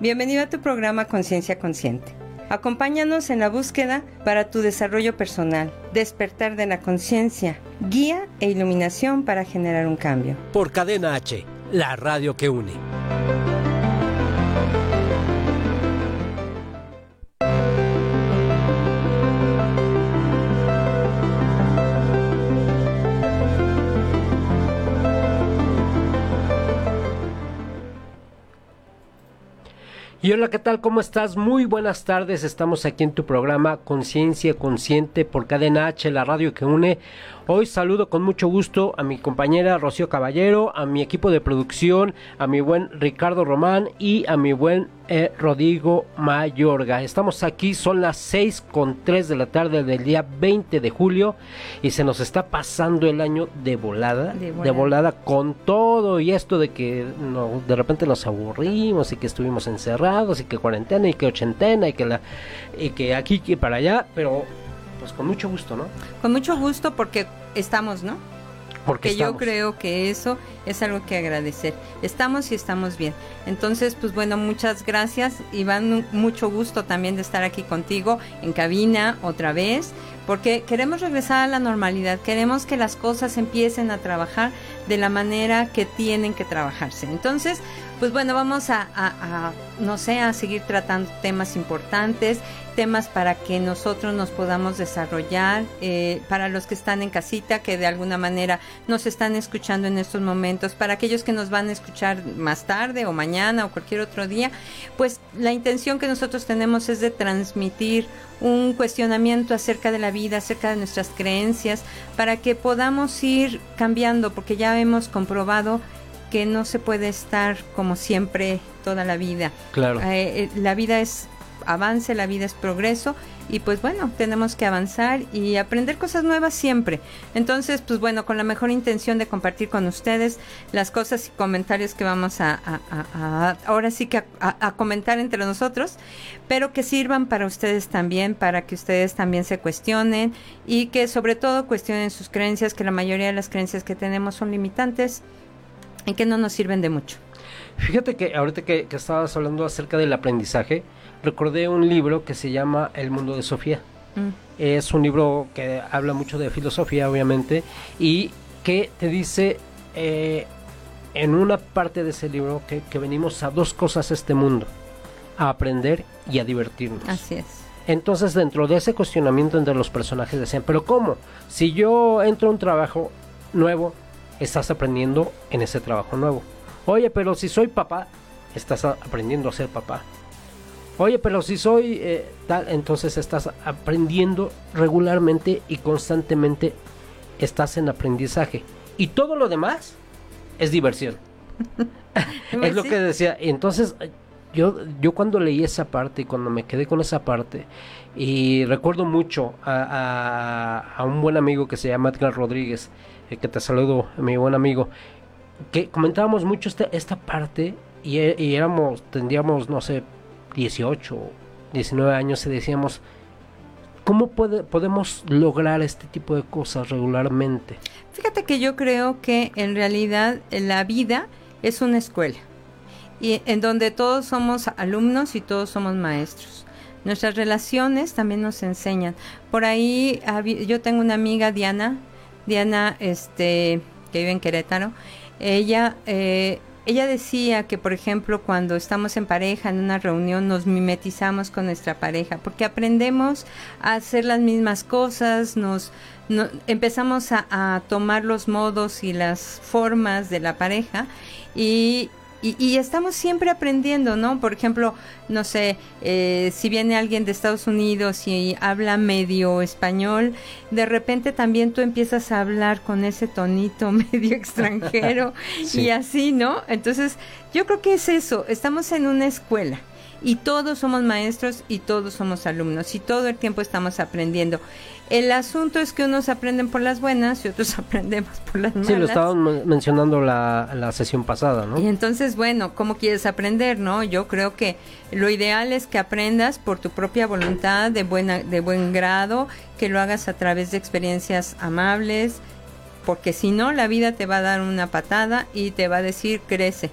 bienvenido a tu programa Conciencia Consciente. Acompáñanos en la búsqueda para tu desarrollo personal, despertar de la conciencia, guía e iluminación para generar un cambio. Por Cadena H, la radio que une. Y hola, ¿qué tal? ¿Cómo estás? Muy buenas tardes. Estamos aquí en tu programa Conciencia Consciente por Cadena H, la radio que une. Hoy saludo con mucho gusto a mi compañera Rocío Caballero, a mi equipo de producción, a mi buen Ricardo Román y a mi buen eh, Rodrigo Mayorga. Estamos aquí, son las 6 con 3 de la tarde del día 20 de julio y se nos está pasando el año de volada, de volada, de volada con todo y esto de que no, de repente nos aburrimos y que estuvimos encerrados y que cuarentena y que ochentena y que la y que aquí y para allá, pero pues con mucho gusto, ¿no? Con mucho gusto porque estamos, ¿no? Porque que yo creo que eso es algo que agradecer. Estamos y estamos bien. Entonces, pues bueno, muchas gracias y van mucho gusto también de estar aquí contigo en cabina otra vez, porque queremos regresar a la normalidad, queremos que las cosas empiecen a trabajar de la manera que tienen que trabajarse. Entonces, pues bueno, vamos a, a, a, no sé, a seguir tratando temas importantes, temas para que nosotros nos podamos desarrollar, eh, para los que están en casita, que de alguna manera nos están escuchando en estos momentos, para aquellos que nos van a escuchar más tarde o mañana o cualquier otro día, pues la intención que nosotros tenemos es de transmitir un cuestionamiento acerca de la vida, acerca de nuestras creencias, para que podamos ir cambiando, porque ya hemos comprobado que no se puede estar como siempre toda la vida. Claro. Eh, la vida es avance, la vida es progreso y pues bueno, tenemos que avanzar y aprender cosas nuevas siempre. Entonces, pues bueno, con la mejor intención de compartir con ustedes las cosas y comentarios que vamos a, ahora sí que a, comentar entre nosotros, pero que sirvan para ustedes también, para que ustedes también se cuestionen y que sobre todo cuestionen sus creencias, que la mayoría de las creencias que tenemos son limitantes y que no nos sirven de mucho. Fíjate que ahorita que, que estabas hablando acerca del aprendizaje, recordé un libro que se llama El mundo de Sofía. Mm. Es un libro que habla mucho de filosofía, obviamente, y que te dice eh, en una parte de ese libro que, que, venimos a dos cosas a este mundo, a aprender y a divertirnos. Así es. Entonces, dentro de ese cuestionamiento entre los personajes decían, pero ¿cómo? Si yo entro a un trabajo nuevo, estás aprendiendo en ese trabajo nuevo. Oye, pero si soy papá, estás aprendiendo a ser papá. Oye, pero si soy eh, tal, entonces estás aprendiendo regularmente y constantemente estás en aprendizaje. Y todo lo demás es diversión. es lo que decía. Entonces, yo, yo cuando leí esa parte y cuando me quedé con esa parte, y recuerdo mucho a, a, a un buen amigo que se llama Edgar Rodríguez, eh, que te saludo, mi buen amigo, que comentábamos mucho esta, esta parte y, y éramos, tendríamos, no sé, 18, 19 años y decíamos, ¿cómo puede, podemos lograr este tipo de cosas regularmente? Fíjate que yo creo que en realidad la vida es una escuela y en donde todos somos alumnos y todos somos maestros. Nuestras relaciones también nos enseñan. Por ahí yo tengo una amiga Diana, Diana este que vive en Querétaro. Ella eh, ella decía que, por ejemplo, cuando estamos en pareja, en una reunión, nos mimetizamos con nuestra pareja, porque aprendemos a hacer las mismas cosas, nos no, empezamos a, a, tomar los modos y las formas de la pareja y, y, y, estamos siempre aprendiendo, ¿no? Por ejemplo, no sé, eh, si viene alguien de Estados Unidos y habla medio español, de repente también tú empiezas a hablar con ese tonito medio extranjero sí. y así, ¿no? Entonces, yo creo que es eso, estamos en una escuela Y todos somos maestros y todos somos alumnos y todo el tiempo estamos aprendiendo. El asunto es que unos aprenden por las buenas y otros aprendemos por las malas. Sí, lo estaban mencionando la, la sesión pasada, ¿no? Y entonces, bueno, ¿cómo quieres aprender, no? Yo creo que lo ideal es que aprendas por tu propia voluntad, de, buena, de buen grado, que lo hagas a través de experiencias amables, porque si no, la vida te va a dar una patada y te va a decir, crece.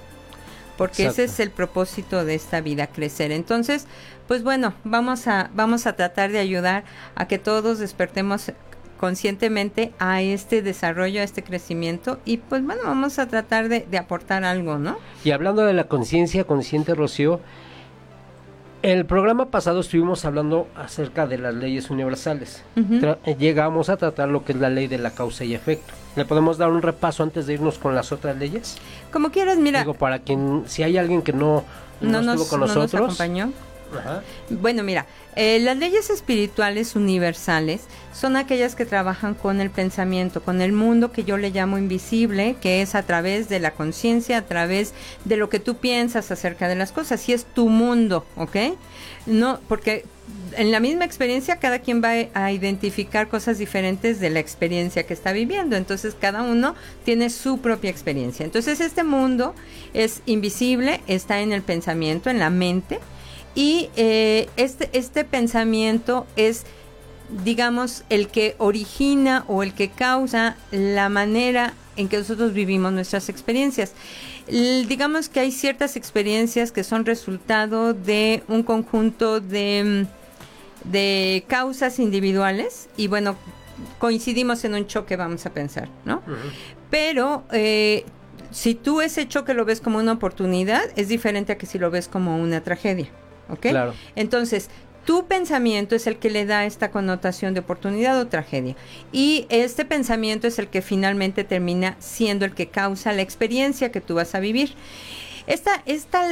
Porque ese es el propósito de esta vida, crecer. Entonces, pues bueno, vamos a, vamos a tratar de ayudar a que todos despertemos conscientemente a este desarrollo, a este crecimiento y pues bueno, vamos a tratar de, de aportar algo, ¿no? Y hablando de la conciencia consciente, Rocío, el programa pasado estuvimos hablando acerca de las leyes universales. Llegamos a tratar lo que es la ley de la causa y efecto. ¿Le podemos dar un repaso antes de irnos con las otras leyes? Como quieras, mira. Digo, para quien, si hay alguien que no, no, estuvo con nosotros. No nos acompañó. Bueno, mira, eh, las leyes espirituales universales son aquellas que trabajan con el pensamiento, con el mundo que yo le llamo invisible, que es a través de la conciencia, a través de lo que tú piensas acerca de las cosas, y es tu mundo, ¿ok? No, porque en la misma experiencia cada quien va a identificar cosas diferentes de la experiencia que está viviendo. Entonces cada uno tiene su propia experiencia. Entonces este mundo es invisible, está en el pensamiento, en la mente, y eh, este, este pensamiento es, digamos, el que origina o el que causa la manera en que nosotros vivimos nuestras experiencias. digamos que hay ciertas experiencias que son resultado de un conjunto de, de causas individuales y bueno, coincidimos en un choque, vamos a pensar, ¿no? Pero eh, si tú ese choque lo ves como una oportunidad, es diferente a que si lo ves como una tragedia. ¿Ok? Claro. Entonces, tu pensamiento es el que le da esta connotación de oportunidad o tragedia. Y este pensamiento es el que finalmente termina siendo el que causa la experiencia que tú vas a vivir. Esta, esta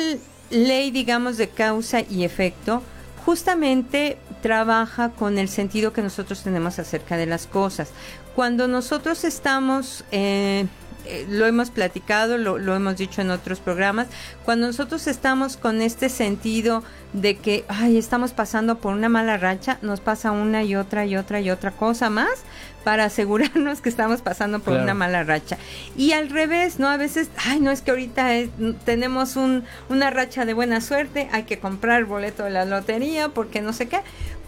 ley, digamos, de causa y efecto, justamente trabaja con el sentido que nosotros tenemos acerca de las cosas. Cuando nosotros estamos... Eh, eh, lo hemos platicado, lo, lo, hemos dicho en otros programas, cuando nosotros estamos con este sentido de que, ay, estamos pasando por una mala racha, nos pasa una y otra y otra y otra cosa más para asegurarnos que estamos pasando por una mala racha. Y al revés, ¿no? A veces, ay, no es que ahorita tenemos un, una racha de buena suerte, hay que comprar el boleto de la lotería porque no sé qué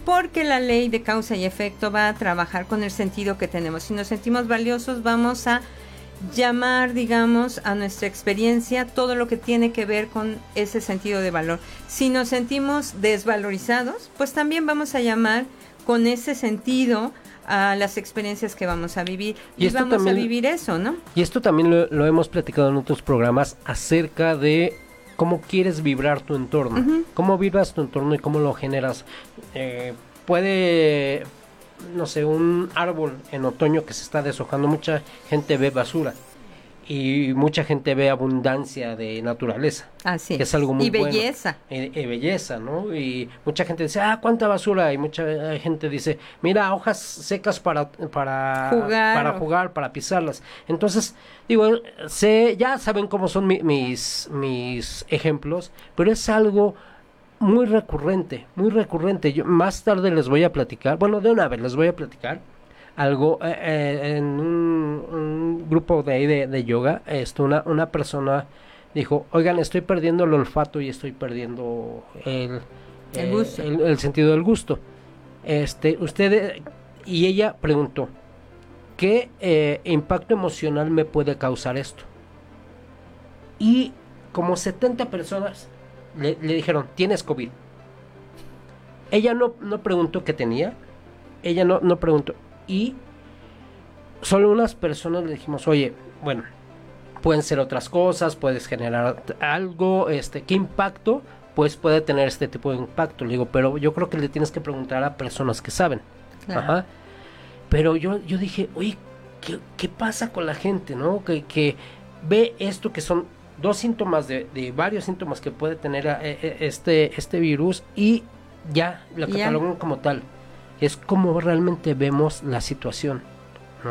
porque la ley de causa y efecto va a trabajar con el sentido que tenemos. Si nos sentimos valiosos, vamos a llamar, digamos, a nuestra experiencia todo lo que tiene que ver con ese sentido de valor. Si nos sentimos desvalorizados, pues también vamos a llamar con ese sentido a las experiencias que vamos a vivir y, vamos a vivir eso, ¿no? Y esto también lo, hemos platicado en otros programas acerca de cómo quieres vibrar tu entorno, cómo vibras tu entorno y cómo lo generas. Eh, puede no sé, un árbol en otoño que se está deshojando, mucha gente ve basura y mucha gente ve abundancia de naturaleza. Así que es algo muy y belleza. Y, belleza, ¿no? Y mucha gente dice, ah, cuánta basura. Y mucha gente dice, mira, hojas secas para, para jugar, para, jugar, para pisarlas. Entonces, digo, sé, ya saben cómo son mis, mis ejemplos, pero es algo muy recurrente, muy recurrente. Yo más tarde les voy a platicar, bueno, de una vez les voy a platicar algo eh, eh, en un, grupo de ahí de, yoga. Esto, una, una persona dijo, oigan, estoy perdiendo el olfato y estoy perdiendo el, el, eh, el, sentido del gusto. Este, usted y ella preguntó, ¿qué impacto emocional me puede causar esto? Y como 70 personas le, dijeron, tienes COVID. Ella no, no preguntó qué tenía, ella no, no preguntó. Y solo unas personas le dijimos, oye, bueno, pueden ser otras cosas, puedes generar algo, este, ¿qué impacto? Pues puede tener este tipo de impacto. Le digo, pero yo creo que le tienes que preguntar a personas que saben. Ajá. Pero yo, yo dije, oye, ¿qué, ¿qué, pasa con la gente, no? Que, que ve esto que son dos síntomas de, varios síntomas que puede tener eh, eh, este, este virus y ya lo catalogan como tal. Es como realmente vemos la situación.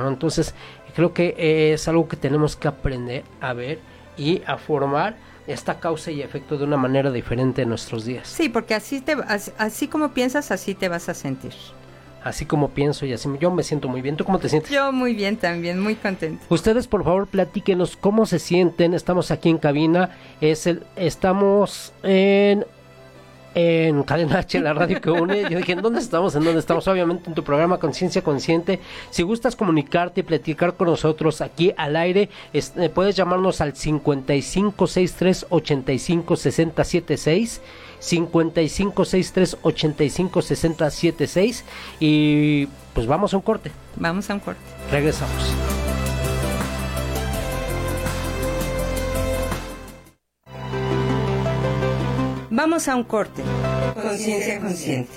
Entonces, creo que es algo que tenemos que aprender a ver y a formar esta causa y efecto de una manera diferente en nuestros días. Sí, porque así, te, así, como piensas, así te vas a sentir. Así como pienso y así yo me siento muy bien. ¿Tú cómo te sientes? Yo muy bien también, muy contento. Ustedes por favor platíquenos cómo se sienten. Estamos aquí en cabina. Es el, estamos en en Cadena H, la radio que une. Yo dije, ¿en dónde estamos? ¿En dónde estamos? Obviamente en tu programa Conciencia Consciente. Si gustas comunicarte y platicar con nosotros aquí al aire, eh, puedes llamarnos al 5563 856076 5563 856076 y pues vamos a un corte. Vamos a un corte. Regresamos. Vamos a un corte. Conciencia consciente.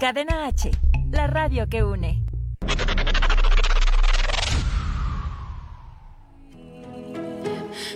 Cadena H, la radio que une.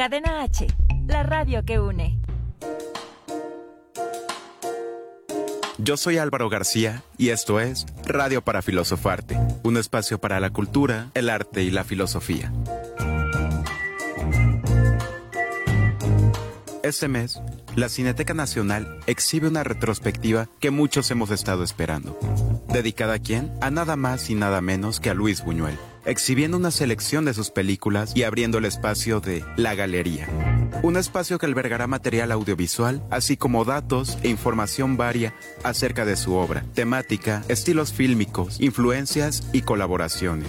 Cadena H, la radio que une. Yo soy Álvaro García y esto es Radio para Filosofarte, un espacio para la cultura, el arte y la filosofía. Este mes, la Cineteca Nacional exhibe una retrospectiva que muchos hemos estado esperando. ¿Dedicada a quién? A nada más y nada menos que a Luis Buñuel exhibiendo una selección de sus películas y abriendo el espacio de La Galería. Un espacio que albergará material audiovisual, así como datos e información varia acerca de su obra, temática, estilos fílmicos, influencias y colaboraciones.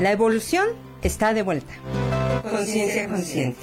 La evolución está de vuelta. Conciencia consciente.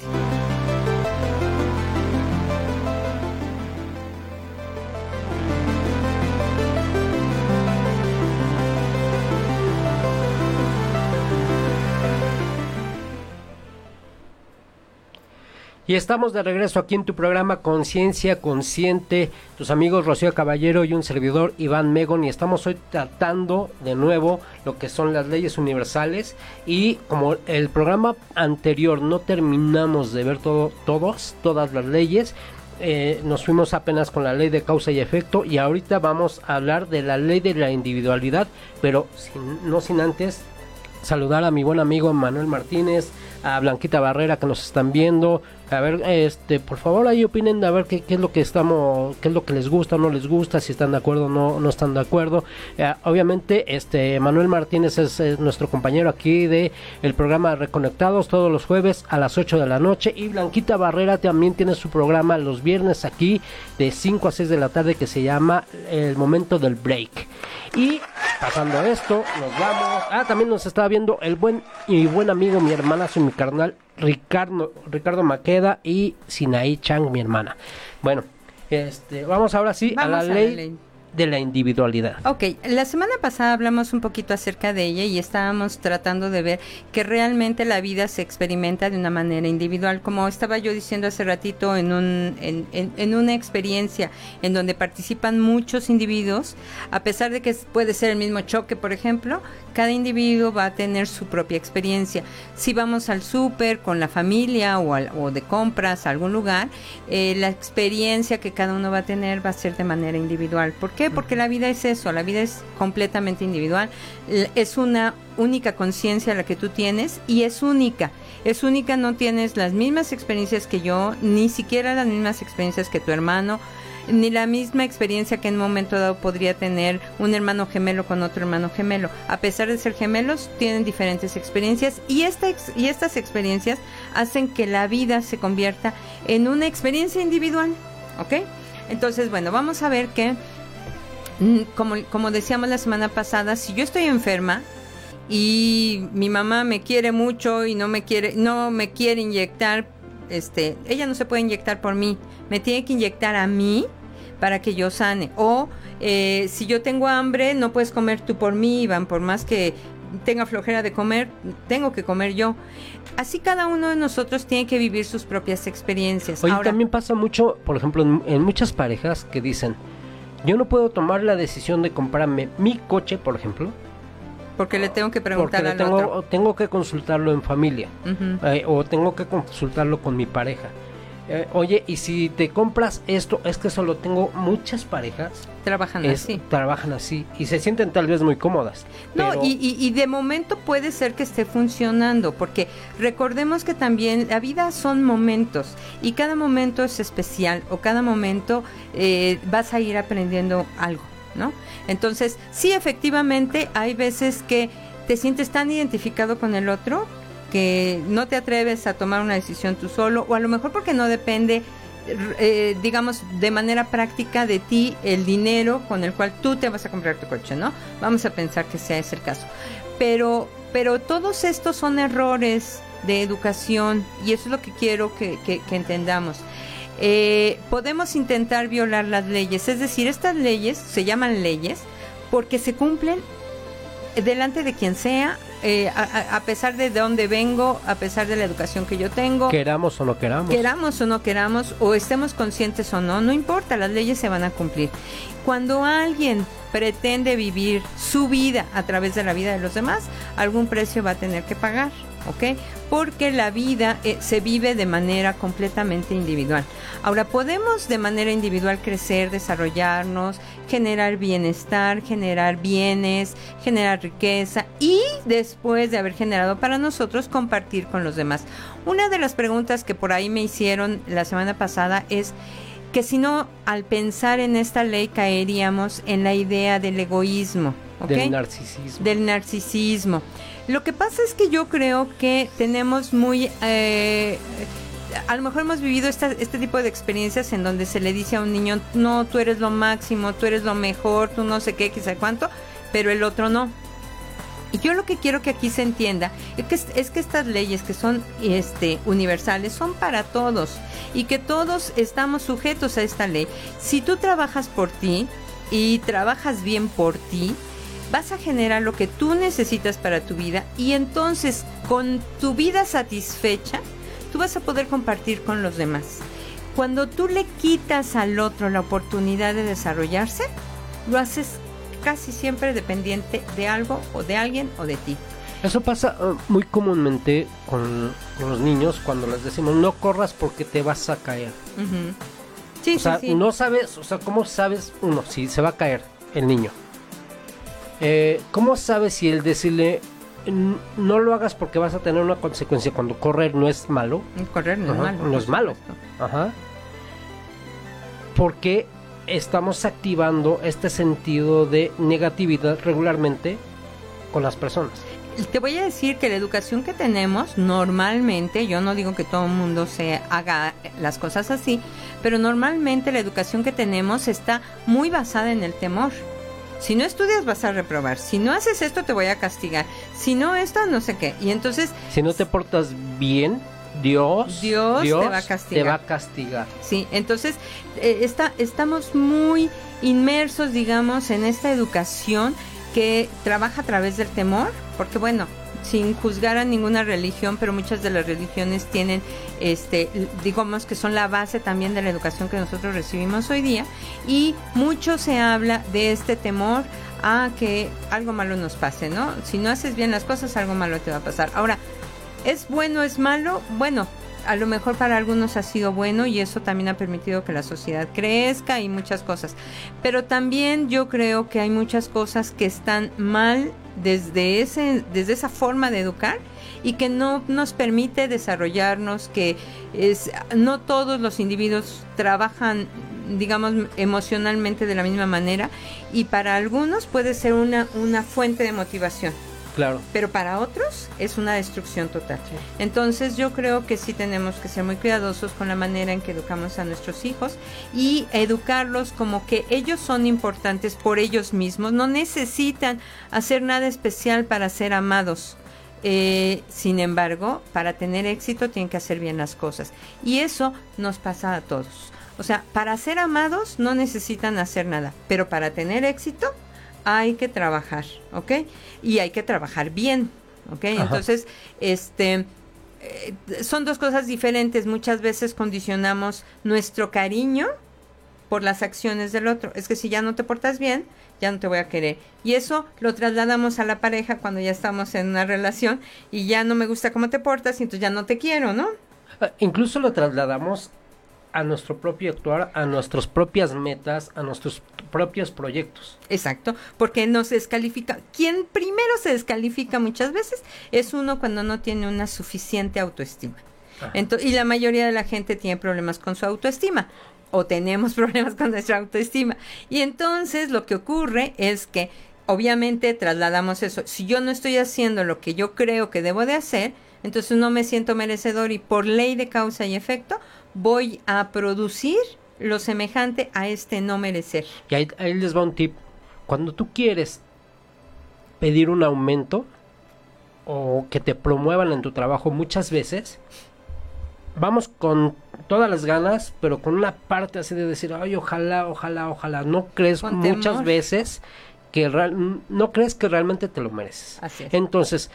Y estamos de regreso aquí en tu programa Conciencia Consciente, tus amigos Rocío Caballero y un servidor Iván Megon y estamos hoy tratando de nuevo lo que son las leyes universales. Y como el programa anterior no terminamos de ver todo, todos, todas las leyes, eh, nos fuimos apenas con la ley de causa y efecto. Y ahorita vamos a hablar de la ley de la individualidad, pero no sin antes saludar a mi buen amigo Manuel Martínez, a Blanquita Barrera que nos están viendo, a ver, este, por favor ahí opinen a ver qué, qué, es lo que estamos, qué es lo que les gusta o no les gusta, si están de acuerdo o no, no están de acuerdo. Eh, obviamente, este Manuel Martínez es, nuestro compañero aquí de el programa Reconectados todos los jueves a las 8 de la noche y Blanquita Barrera también tiene su programa los viernes aquí de 5 a 6 de la tarde que se llama El momento del break. Y pasando esto, nos vamos. Ah, también nos estaba viendo el buen y buen amigo, mi hermanazo y mi carnal Ricardo, Ricardo Maqueda y Sinaí Chang, mi hermana. Bueno, este, vamos ahora sí a la ley de la individualidad. Ok, la semana pasada hablamos un poquito acerca de ella y estábamos tratando de ver que realmente la vida se experimenta de una manera individual, como estaba yo diciendo hace ratito en, un, en, en, una experiencia en donde participan muchos individuos, a pesar de que puede ser el mismo choque, por ejemplo, cada individuo va a tener su propia experiencia. Si vamos al súper con la familia o, o, de compras a algún lugar, eh, la experiencia que cada uno va a tener va a ser de manera individual. ¿Por qué? Porque la vida es eso, la vida es completamente individual, es una única conciencia la que tú tienes y es única. Es única, no tienes las mismas experiencias que yo, ni siquiera las mismas experiencias que tu hermano, ni la misma experiencia que en un momento dado podría tener un hermano gemelo con otro hermano gemelo. A pesar de ser gemelos, tienen diferentes experiencias y, esta y estas experiencias hacen que la vida se convierta en una experiencia individual, ¿ok? Entonces, bueno, vamos a ver que, mm, como, como decíamos la semana pasada, si yo estoy enferma, y mi mamá me quiere mucho y no me quiere no me quiere inyectar este ella no se puede inyectar por mí. Me tiene que inyectar a mí para que yo sane. O eh, si yo tengo hambre no puedes comer tú por mí Iván por más que tenga flojera de comer tengo que comer yo. Así cada uno de nosotros tiene que vivir sus propias experiencias. Oye, Ahora, también pasa mucho, por ejemplo, en, en muchas parejas que dicen, yo no puedo tomar la decisión de comprarme mi coche, por ejemplo, porque le tengo que porque preguntar al tengo, otro tengo que consultarlo en familia. Eh, o tengo que consultarlo con mi pareja. Eh, oye, y si te compras esto, es que solo tengo muchas parejas trabajan es- así trabajan así y se sienten tal vez muy cómodas. No, pero- y, y- y de momento puede ser que esté funcionando, porque recordemos que también la vida son momentos y cada momento es especial o cada momento eh, vas a ir aprendiendo algo, ¿no? Entonces, sí, efectivamente, hay veces que te sientes tan identificado con el otro que no te atreves a tomar una decisión tú solo, o a lo mejor porque no depende eh, digamos, de manera práctica de ti el dinero con el cual tú te vas a comprar tu coche, ¿no? Vamos a pensar que sea ese el caso. Pero, pero todos estos son errores de educación y eso es lo que quiero que, entendamos. Eh, podemos intentar violar las leyes, es decir, estas leyes se llaman leyes porque se cumplen delante de quien sea, eh, a, a- pesar de dónde vengo, a pesar de la educación que yo tengo. queramos o no queramos. Queramos o no queramos, o estemos conscientes o no, no importa, las leyes se van a cumplir. Cuando alguien pretende vivir su vida a través de la vida de los demás, algún precio va a tener que pagar, ¿ok? Porque la vida eh, se vive de manera completamente individual. Ahora, podemos de manera individual crecer, desarrollarnos, generar bienestar, generar bienes, generar riqueza y después de haber generado para nosotros, compartir con los demás. Una de las preguntas que por ahí me hicieron la semana pasada es que si no, al pensar en esta ley caeríamos en la idea del egoísmo, Del narcisismo. del narcisismo. Lo que pasa es que yo creo que tenemos muy... eh, a lo mejor hemos vivido esta- este tipo de experiencias en donde se le dice a un niño, no, tú eres lo máximo, tú eres lo mejor, tú no sé qué, quizá cuánto, pero el otro no. Y yo lo que quiero que aquí se entienda es que, es que estas leyes que son este, universales son para todos y que todos estamos sujetos a esta ley. Si tú trabajas por ti y trabajas bien por ti, vas a generar lo que tú necesitas para tu vida y entonces con tu vida satisfecha, tú vas a poder compartir con los demás. Cuando tú le quitas al otro la oportunidad de desarrollarse, lo haces casi siempre dependiente de algo o de alguien o de ti. Eso pasa eh, muy comúnmente con, con los niños cuando les decimos no corras porque te vas a caer. Ujú. Sí, o sea, sí, sí. no sabes, o sea, ¿cómo sabes uno si se va a caer el niño? Eh, ¿Cómo sabes si el decirle "N- no lo hagas porque vas a tener una consecuencia cuando correr no es malo? Correr no es malo. no es malo. Ajá. Porque estamos activando este sentido de negatividad regularmente con las personas. Te voy a decir que la educación que tenemos normalmente, yo no digo que todo el mundo se haga las cosas así, pero normalmente la educación que tenemos está muy basada en el temor. Si no estudias vas a reprobar, si no haces esto te voy a castigar, si no esto no sé qué. Y entonces Si no te portas bien, Dios, Dios te va a castigar. te va a castigar. Sí, entonces eh, está, estamos muy inmersos, digamos, en esta educación que trabaja a través del temor, porque bueno, sin juzgar a ninguna religión, pero muchas de las religiones tienen, este, digamos que son la base también de la educación que nosotros recibimos hoy día, y mucho se habla de este temor a que algo malo nos pase, ¿no? Si no haces bien las cosas, algo malo te va a pasar. Ahora, ¿Es bueno, es malo? Bueno, a lo mejor para algunos ha sido bueno y eso también ha permitido que la sociedad crezca y muchas cosas. Pero también yo creo que hay muchas cosas que están mal desde, ese, desde esa forma de educar y que no nos permite desarrollarnos, que es, no todos los individuos trabajan digamos, emocionalmente de la misma manera y para algunos puede ser una, una fuente de motivación Claro. pero para otros es una destrucción total. Entonces yo creo que sí tenemos que ser muy cuidadosos con la manera en que educamos a nuestros hijos y educarlos como que ellos son importantes por ellos mismos, no necesitan hacer nada especial para ser amados. Eh, sin embargo, para tener éxito tienen que hacer bien las cosas. Y eso nos pasa a todos. O sea, para ser amados no necesitan hacer nada, pero para tener éxito hay que trabajar, ¿ok? Y hay que trabajar bien, ¿ok? Entonces, este, eh, son dos cosas diferentes. Muchas veces condicionamos nuestro cariño por las acciones del otro. Es que si ya no te portas bien, ya no te voy a querer. Y eso lo trasladamos a la pareja cuando ya estamos en una relación y ya no me gusta cómo te portas y entonces ya no te quiero, ¿no? Ah, Incluso lo trasladamos a nuestro propio actuar, a nuestras propias metas, a nuestros propios proyectos. Exacto, porque nos descalifica. Quien primero se descalifica muchas veces es uno cuando no tiene una suficiente autoestima. Ento- y la mayoría de la gente tiene problemas con su autoestima o tenemos problemas con nuestra autoestima. Y entonces lo que ocurre es que obviamente trasladamos eso. Si yo no estoy haciendo lo que yo creo que debo de hacer, entonces no me siento merecedor y por ley de causa y efecto voy a producir lo semejante a este no merecer. Y ahí, ahí les va un tip. Cuando tú quieres pedir un aumento o que te promuevan en tu trabajo muchas veces, vamos con todas las ganas, pero con una parte así de decir, ay, ojalá, ojalá, ojalá. No crees Con muchas temor. veces que real- no crees que realmente te lo mereces. Así es. Entonces,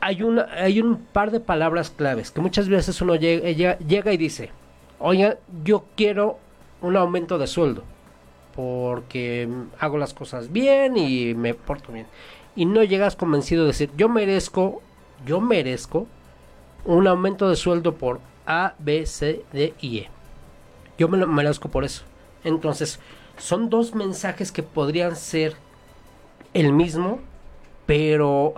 hay, una, hay un par de palabras claves que muchas veces uno llega, llega- llega y dice, oiga, yo quiero un aumento de sueldo porque hago las cosas bien y me porto bien. Y no llegas convencido de decir, yo merezco, yo merezco un aumento de sueldo por A, B, C, D y E. Yo me lo merezco por eso. Entonces, son dos mensajes que podrían ser el mismo, pero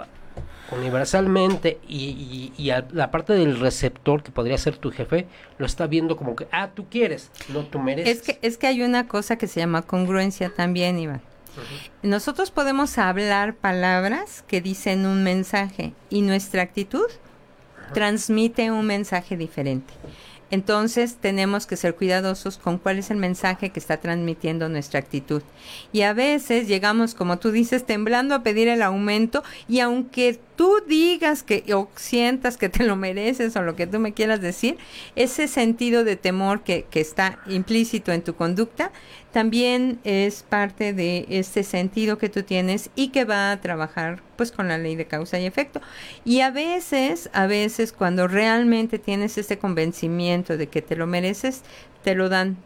universalmente y, y- y a- la parte del receptor que podría ser tu jefe lo está viendo como que ah tú quieres no tú mereces Es que, es que hay una cosa que se llama congruencia también, Iván. Nosotros podemos hablar palabras que dicen un mensaje y nuestra actitud transmite un mensaje diferente. Entonces tenemos que ser cuidadosos con cuál es el mensaje que está transmitiendo nuestra actitud. Y a veces llegamos, como tú dices, temblando a pedir el aumento y aunque tú digas que o sientas que te lo mereces o lo que tú me quieras decir, ese sentido de temor que, que está implícito en tu conducta también es parte de este sentido que tú tienes y que va a trabajar pues con la ley de causa y efecto. Y a veces, a veces cuando realmente tienes ese convencimiento de que te lo mereces, te lo dan.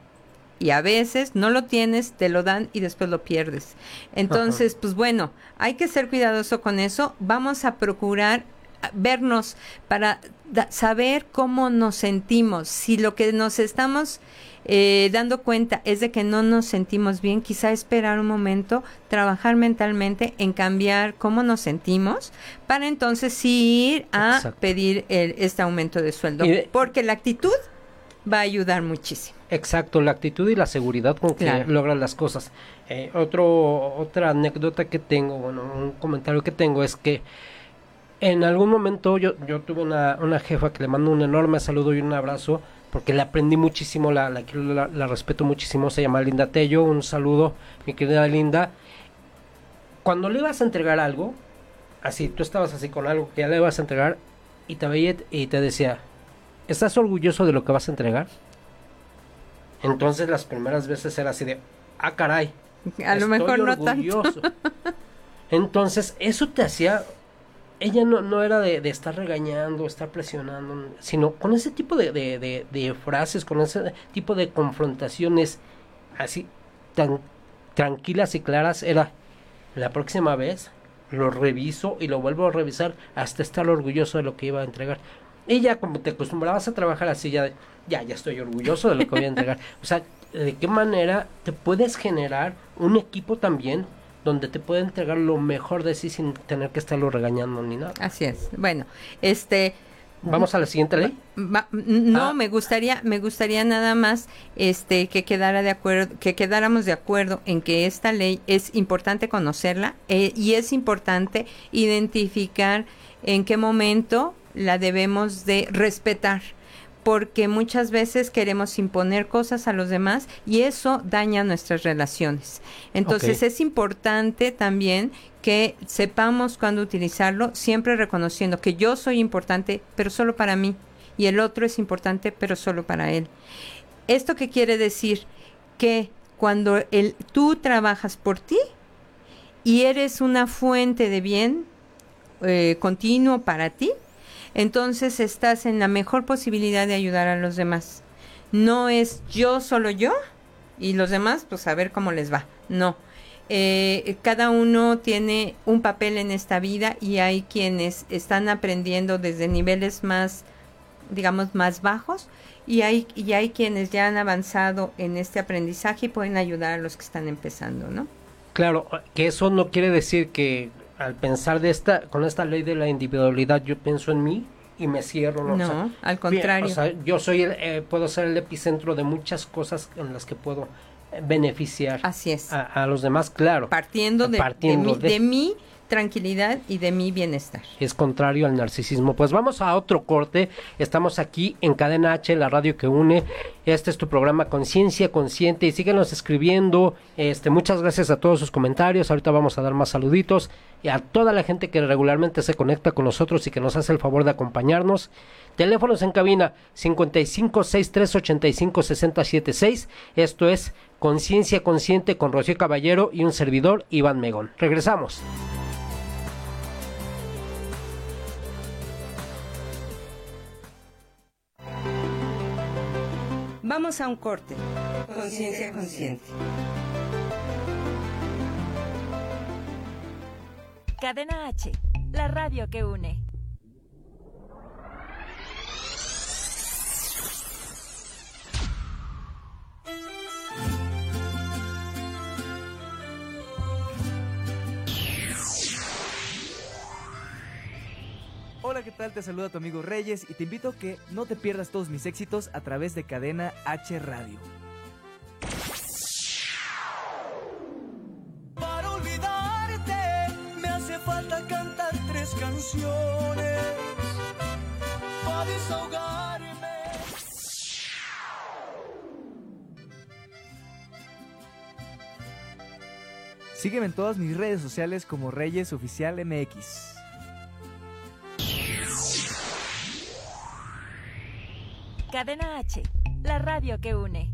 Y a veces no lo tienes, te lo dan y después lo pierdes. Entonces, pues bueno, hay que ser cuidadoso con eso. Vamos a procurar a- vernos para saber cómo nos sentimos. Si lo que nos estamos eh, dando cuenta es de que no nos sentimos bien, quizá esperar un momento, trabajar mentalmente en cambiar cómo nos sentimos, para entonces sí ir a Exacto. pedir el- este aumento de sueldo. De- porque la actitud va a ayudar muchísimo. Exacto, la actitud y la seguridad con que Claro. logran las cosas. Eh, otro, otra anécdota que tengo, bueno, un comentario que tengo es que en algún momento yo, yo tuve una, una jefa que le mando un enorme saludo y un abrazo porque le aprendí muchísimo, la, la, la, la respeto muchísimo, se llama Linda Tello, un saludo, mi querida Linda. Cuando le ibas a entregar algo, así, tú estabas así con algo que ya le ibas a entregar y te veía y te decía, ¿estás orgulloso de lo que vas a entregar? Entonces las primeras veces era así de, ah, caray. A lo mejor no tanto. orgulloso". Entonces eso te hacía, ella no, no era de, de estar regañando, estar presionando, sino con ese tipo de, de, de- frases, con ese tipo de confrontaciones así tan tranquilas y claras, era la próxima vez lo reviso y lo vuelvo a revisar hasta estar orgulloso de lo que iba a entregar. Ya como te acostumbrabas a trabajar así, ya, ya, ya estoy orgulloso de lo que voy a entregar. O sea, de qué manera te puedes generar un equipo también donde te puede entregar lo mejor de sí sin tener que estarlo regañando ni nada. Así es. Bueno, este, Vamos a la siguiente ley. Va- no, Ah. me gustaría, me gustaría nada más, este, que quedara de acuerdo, que quedáramos de acuerdo en que esta ley es importante conocerla eh, y es importante identificar en qué momento la debemos de respetar porque muchas veces queremos imponer cosas a los demás y eso daña nuestras relaciones. Entonces es importante también que sepamos cuándo utilizarlo, siempre reconociendo que yo soy importante, pero solo para mí, y el otro es importante, pero solo para él. ¿Esto qué quiere decir? Que cuando el, tú trabajas por ti y eres una fuente de bien eh, continuo para ti, entonces estás en la mejor posibilidad de ayudar a los demás. No es yo solo yo y los demás, pues a ver cómo les va. No. Eh, cada uno tiene un papel en esta vida y hay quienes están aprendiendo desde niveles más, digamos, más bajos y hay, y hay quienes ya han avanzado en este aprendizaje y pueden ayudar a los que están empezando, ¿no? Claro, que eso no quiere decir que al pensar de esta, con esta ley de la individualidad, yo pienso en mí y me cierro. No, O No, sea, al contrario. O sea, yo soy, el, eh, puedo ser el epicentro de muchas cosas en las que puedo eh, beneficiar Así es. a, a los demás, claro. partiendo de, Partiendo de, de- de mi tranquilidad y de mi bienestar. es contrario al narcisismo. Pues vamos a otro corte. Estamos aquí en Cadena H, la radio que une. Este es tu programa Conciencia Consciente y síguenos escribiendo. Este, muchas gracias a todos sus comentarios. Ahorita vamos a dar más saluditos y a toda la gente que regularmente se conecta con nosotros y que nos hace el favor de acompañarnos. Teléfonos en cabina 55 63 85 60 76. Esto es Conciencia Consciente con Rocío Caballero y un servidor Iván Megón. Regresamos. Vamos a un corte. Conciencia consciente. Cadena H, la radio que une. Hola, ¿qué tal? Te saluda tu amigo Reyes y te invito a que no te pierdas todos mis éxitos a través de Cadena H Radio. Para olvidarte me hace falta cantar tres canciones. Para desahogarme. Sígueme en todas mis redes sociales como Reyes Oficial MX. Cadena H, la radio que une.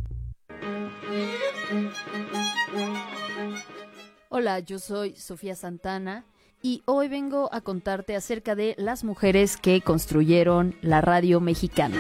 Hola, yo soy Sofía Santana y hoy vengo a contarte acerca de las mujeres que construyeron la radio mexicana.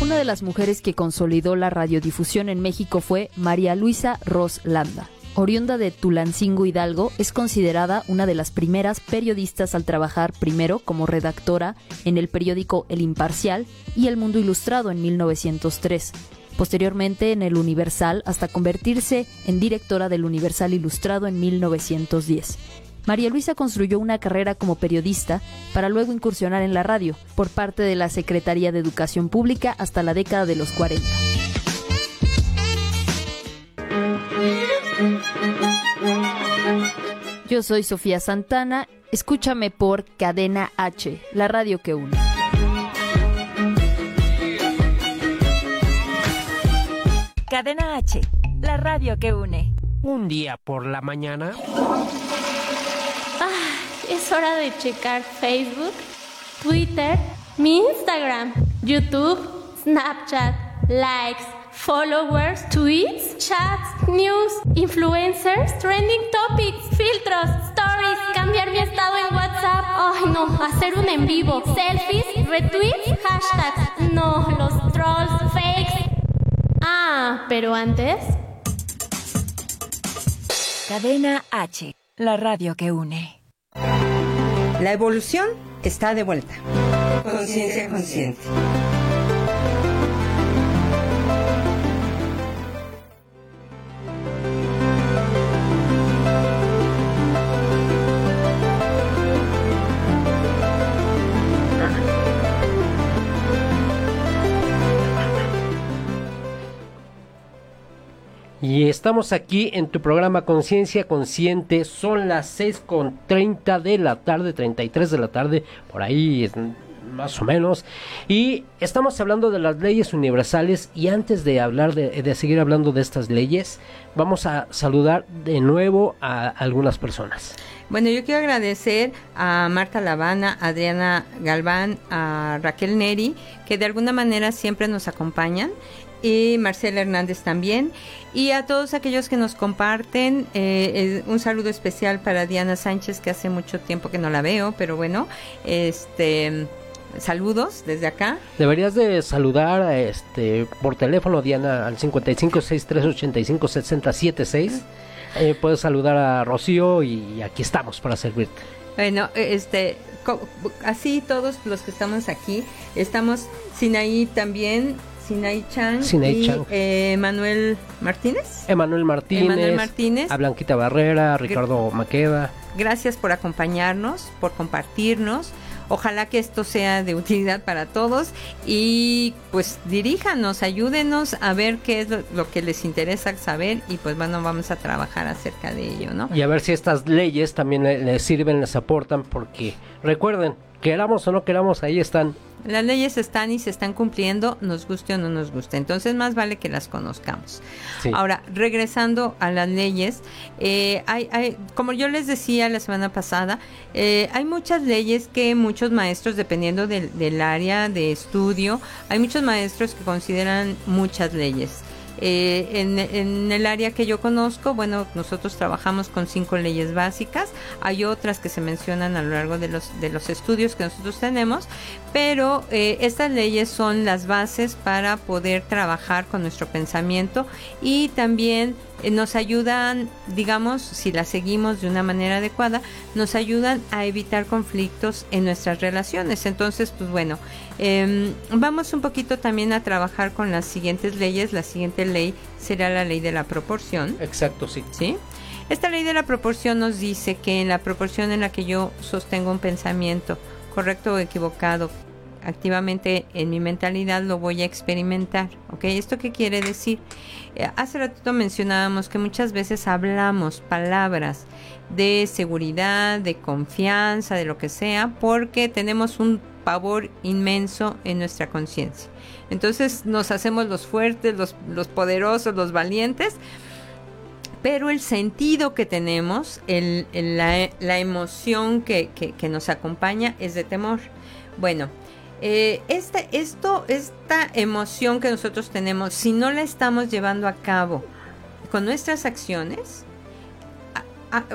Una de las mujeres que consolidó la radiodifusión en México fue María Luisa Ros Landa. Oriunda de Tulancingo Hidalgo, es considerada una de las primeras periodistas al trabajar primero como redactora en el periódico El Imparcial y El Mundo Ilustrado en 1903 posteriormente en el Universal hasta convertirse en directora del Universal Ilustrado en 1910. María Luisa construyó una carrera como periodista para luego incursionar en la radio por parte de la Secretaría de Educación Pública hasta la década de los 40. Yo soy Sofía Santana, escúchame por Cadena H, la radio que une. Cadena H, la radio que une. Un día por la mañana. Es hora de checar Facebook, Twitter, mi Instagram, YouTube, Snapchat, likes, followers, tweets, chats, news, influencers, trending topics, filtros, stories, cambiar mi estado en WhatsApp. Ay, no, hacer un en vivo, selfies, retweets, hashtags. No, los trolls, fakes. Ah, pero antes. Cadena H, la radio que une. La evolución está de vuelta. Conciencia consciente. Y estamos aquí en tu programa Conciencia Consciente. Son las 6 con 30 de la tarde, 33 de la tarde, por ahí es más o menos. Y estamos hablando de las leyes universales y antes de hablar de, de seguir hablando de estas leyes, vamos a saludar de nuevo a algunas personas. Bueno, yo quiero agradecer a Marta Lavana, Adriana Galván, a Raquel Neri, que de alguna manera siempre nos acompañan, y Marcela Hernández también, y a todos aquellos que nos comparten. eh, eh, un saludo especial para Diana Sánchez, que hace mucho tiempo que no la veo, pero bueno, este saludos desde acá. Deberías de saludar este por teléfono Diana al 55 63 85 60 76. Eh, puedes saludar a Rocío y aquí estamos para servirte. Bueno, este, así todos los que estamos aquí, estamos Sinaí también, Sinaí Chan Sinaí y eh, Manuel Martínez. Emanuel Martínez, Emanuel Martínez. a Blanquita Barrera, a Ricardo Maqueda. Gracias por acompañarnos, por compartirnos. Ojalá que esto sea de utilidad para todos y pues diríjanos, ayúdenos a ver qué es lo, lo que les interesa saber y pues bueno, vamos a trabajar acerca de ello, ¿no? Y a ver si estas leyes también le- les sirven, les aportan, porque recuerden, queramos o no queramos, ahí están. Las leyes están y se están cumpliendo, nos guste o no nos guste. Entonces más vale que las conozcamos. Sí. Ahora, regresando a las leyes, eh, hay, hay, como yo les decía la semana pasada, eh, hay muchas leyes que muchos maestros, dependiendo del, del área de estudio, hay muchos maestros que consideran muchas leyes. Eh, en, el área que yo conozco, bueno, nosotros trabajamos con cinco leyes básicas. Hay otras que se mencionan a lo largo de los, de los estudios que nosotros tenemos, pero eh, estas leyes son las bases para poder trabajar con nuestro pensamiento y también nos ayudan, digamos, si las seguimos de una manera adecuada, nos ayudan a evitar conflictos en nuestras relaciones. Entonces, pues bueno, em, vamos un poquito también a trabajar con las siguientes leyes. La siguiente ley será la ley de la proporción. Exacto, sí. ¿Sí? Esta ley de la proporción nos dice que en la proporción en la que yo sostengo un pensamiento, correcto o equivocado, activamente en mi mentalidad lo voy a experimentar. ¿Ok? ¿Esto qué quiere decir? Eh, hace ratito mencionábamos que muchas veces hablamos palabras de seguridad, de confianza, de lo que sea, porque tenemos un pavor inmenso en nuestra conciencia. Entonces nos hacemos los fuertes, los, los poderosos, los valientes, pero el sentido que tenemos, la, la emoción que, que- que nos acompaña es de temor. Bueno, eh, este, esto, esta emoción que nosotros tenemos, si no la estamos llevando a cabo con nuestras acciones,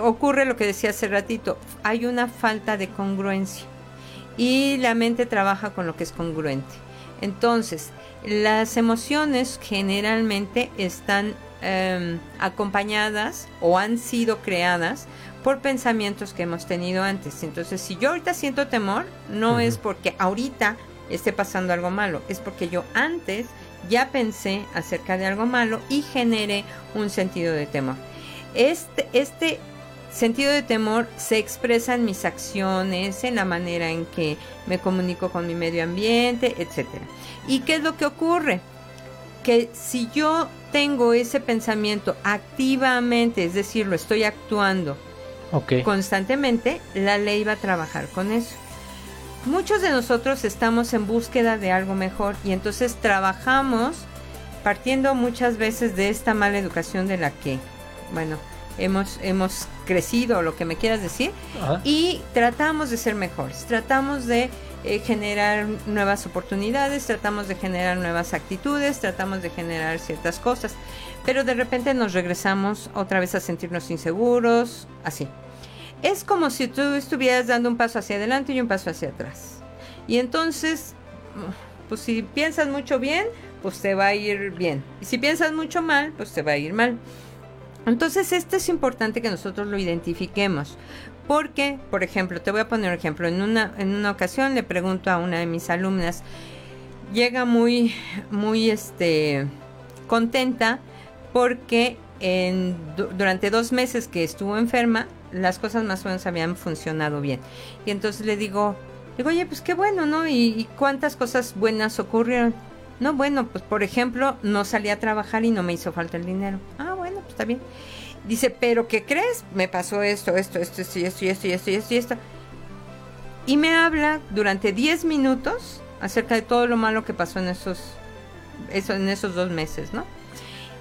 ocurre lo que decía hace ratito, hay una falta de congruencia y la mente trabaja con lo que es congruente. Entonces, las emociones generalmente están em, acompañadas o han sido creadas por pensamientos que hemos tenido antes. Entonces, si yo ahorita siento temor, no es porque ahorita esté pasando algo malo, es porque yo antes ya pensé acerca de algo malo y generé un sentido de temor. Este, este sentido de temor se expresa en mis acciones, en la manera en que me comunico con mi medio ambiente, etcétera. ¿Y qué es lo que ocurre? Que si yo tengo ese pensamiento activamente, es decir, lo estoy actuando Constantemente, la ley va a trabajar con eso. Muchos de nosotros estamos en búsqueda de algo mejor y entonces trabajamos partiendo muchas veces de esta mala educación de la que, bueno, hemos, hemos crecido, lo que me quieras decir, Ajá. y tratamos de ser mejores, tratamos de eh, generar nuevas oportunidades, tratamos de generar nuevas actitudes, tratamos de generar ciertas cosas, pero de repente nos regresamos otra vez a sentirnos inseguros, así. Es como si tú estuvieras dando un paso hacia adelante y un paso hacia atrás. Y entonces, pues si piensas mucho bien, pues te va a ir bien. Y si piensas mucho mal, pues te va a ir mal. Entonces, esto es importante que nosotros lo identifiquemos. Porque, por ejemplo, te voy a poner un ejemplo. En una, en una ocasión le pregunto a una de mis alumnas, llega muy, muy este, contenta porque en, du- durante dos meses que estuvo enferma, las cosas más o menos habían funcionado bien. Y entonces le digo, digo, oye, pues qué bueno, ¿no? ¿Y, y cuántas cosas buenas ocurrieron? No, bueno, pues por ejemplo, no salí a trabajar y no me hizo falta el dinero. Ah, bueno. está bien. Dice, pero ¿qué crees? Me pasó esto, esto, esto, esto, y esto, y esto, y esto, y esto, y esto. Y me habla durante 10 minutos acerca de todo lo malo que pasó en esos, eso, en esos dos meses, ¿no?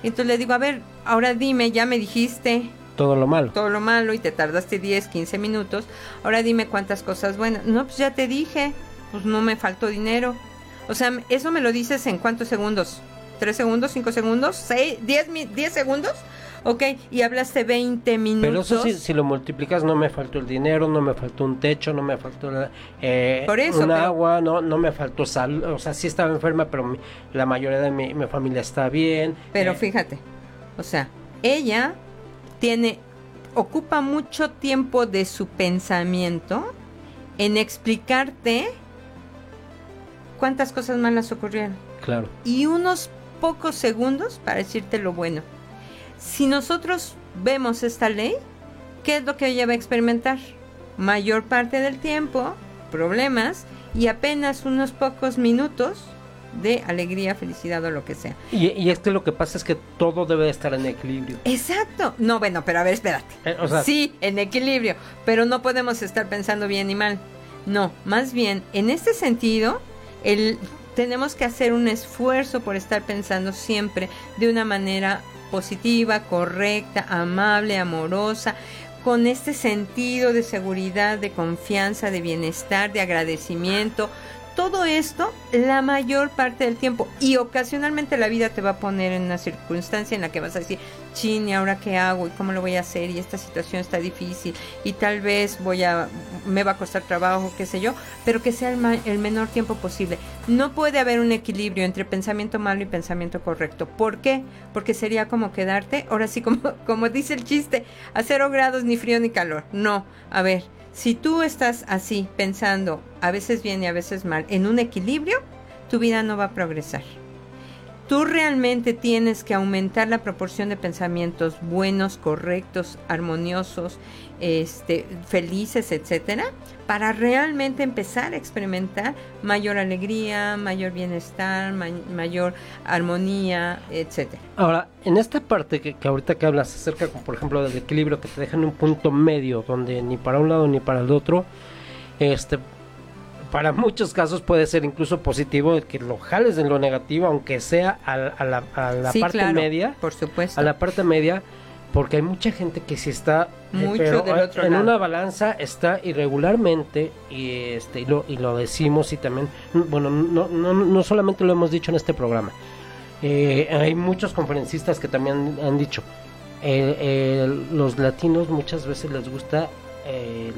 Entonces le digo, a ver, ahora dime, ya me dijiste Todo lo malo. todo lo malo y te tardaste 10, 15 minutos. Ahora dime cuántas cosas buenas. No, pues ya te dije, pues no me faltó dinero. O sea, eso me lo dices en cuántos segundos? ¿Tres segundos? ¿Cinco segundos? ¿Seis? ¿Diez, diez segundos? Ok, y hablaste 20 minutos. Pero eso sí, si lo multiplicas, no me faltó el dinero, no me faltó un techo, no me faltó eh, Por eso, un pero- agua, no, no me faltó salud. O sea, sí estaba enferma, pero mi- la mayoría de mi, mi familia está bien. Pero Eh, fíjate, o sea, ella tiene, ocupa mucho tiempo de su pensamiento en explicarte cuántas cosas malas ocurrieron Claro. y unos pocos segundos para decirte lo bueno. Si nosotros vemos esta ley, ¿qué es lo que ella va a experimentar? Mayor parte del tiempo, problemas y apenas unos pocos minutos de alegría, felicidad o lo que sea. Y, y es que lo que pasa es que todo debe estar en equilibrio. Exacto. No, bueno, pero a ver, espérate. Eh, o sea- sí, en equilibrio, pero no podemos estar pensando bien y mal. No, más bien, en este sentido, el, tenemos que hacer un esfuerzo por estar pensando siempre de una manera positiva, correcta, amable, amorosa, con este sentido de seguridad, de confianza, de bienestar, de agradecimiento. Todo esto la mayor parte del tiempo y ocasionalmente la vida te va a poner en una circunstancia en la que vas a decir, chin, ¿y ahora qué hago? ¿Y cómo lo voy a hacer? Y esta situación está difícil y tal vez voy a, me va a costar trabajo, qué sé yo, pero que sea el, ma- el menor tiempo posible. No puede haber un equilibrio entre pensamiento malo y pensamiento correcto. ¿Por qué? Porque sería como quedarte, ahora sí, como, como dice el chiste, a cero grados ni frío ni calor. No, a ver, si tú estás así pensando, a veces bien y a veces mal, en un equilibrio, tu vida no va a progresar. Tú realmente tienes que aumentar la proporción de pensamientos buenos, correctos, armoniosos, este, felices, etcétera, para realmente empezar a experimentar mayor alegría, mayor bienestar, ma- mayor armonía, etcétera. Ahora, en esta parte que, que ahorita que hablas acerca, por ejemplo, del equilibrio, que te dejan un punto medio, donde ni para un lado ni para el otro, este, para muchos casos puede ser incluso positivo el que lo jales en lo negativo, aunque sea a, a la, a la Sí, parte claro, media, por supuesto. a la parte media, porque hay mucha gente que si está eh, Mucho pero, del otro en lado. una balanza está irregularmente y este y lo, y lo decimos y también bueno no, no, no solamente lo hemos dicho en este programa eh, hay muchos conferencistas que también han dicho eh, eh, los latinos muchas veces les gusta eh,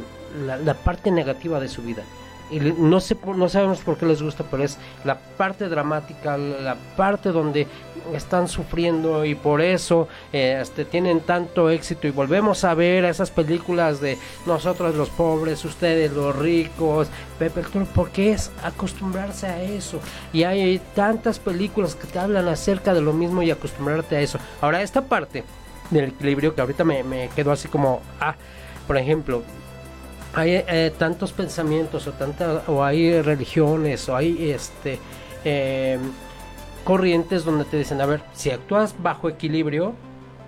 la, la parte negativa de su vida y no sé no sabemos por qué les gusta pero es la parte dramática la parte donde están sufriendo y por eso eh, este tienen tanto éxito. Y volvemos a ver a esas películas de nosotros los pobres ustedes los ricos. Pepe Toro porque es acostumbrarse a eso y hay tantas películas que te hablan acerca de lo mismo y acostumbrarte a eso. Ahora esta parte del equilibrio que ahorita me, me quedó así como ah por ejemplo hay eh, tantos pensamientos o tanta o hay religiones o hay este eh, corrientes donde te dicen a ver si actúas bajo equilibrio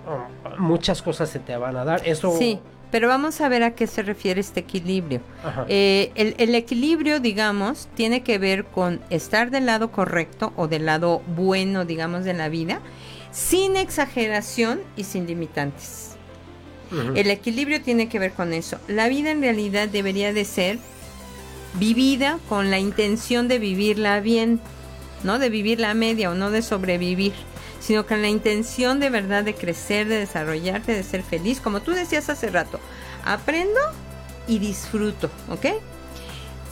um, muchas cosas se te van a dar eso Sí, pero vamos a ver a qué se refiere este equilibrio. Eh, el, el equilibrio, digamos, tiene que ver con estar del lado correcto o del lado bueno, digamos, de la vida, sin exageración y sin limitantes. El equilibrio tiene que ver con eso. La vida en realidad debería de ser vivida con la intención de vivirla bien, no de vivirla a media o no de sobrevivir, sino con la intención de verdad de crecer, de desarrollarte, de ser feliz, como tú decías hace rato. Aprendo y disfruto, ¿ok?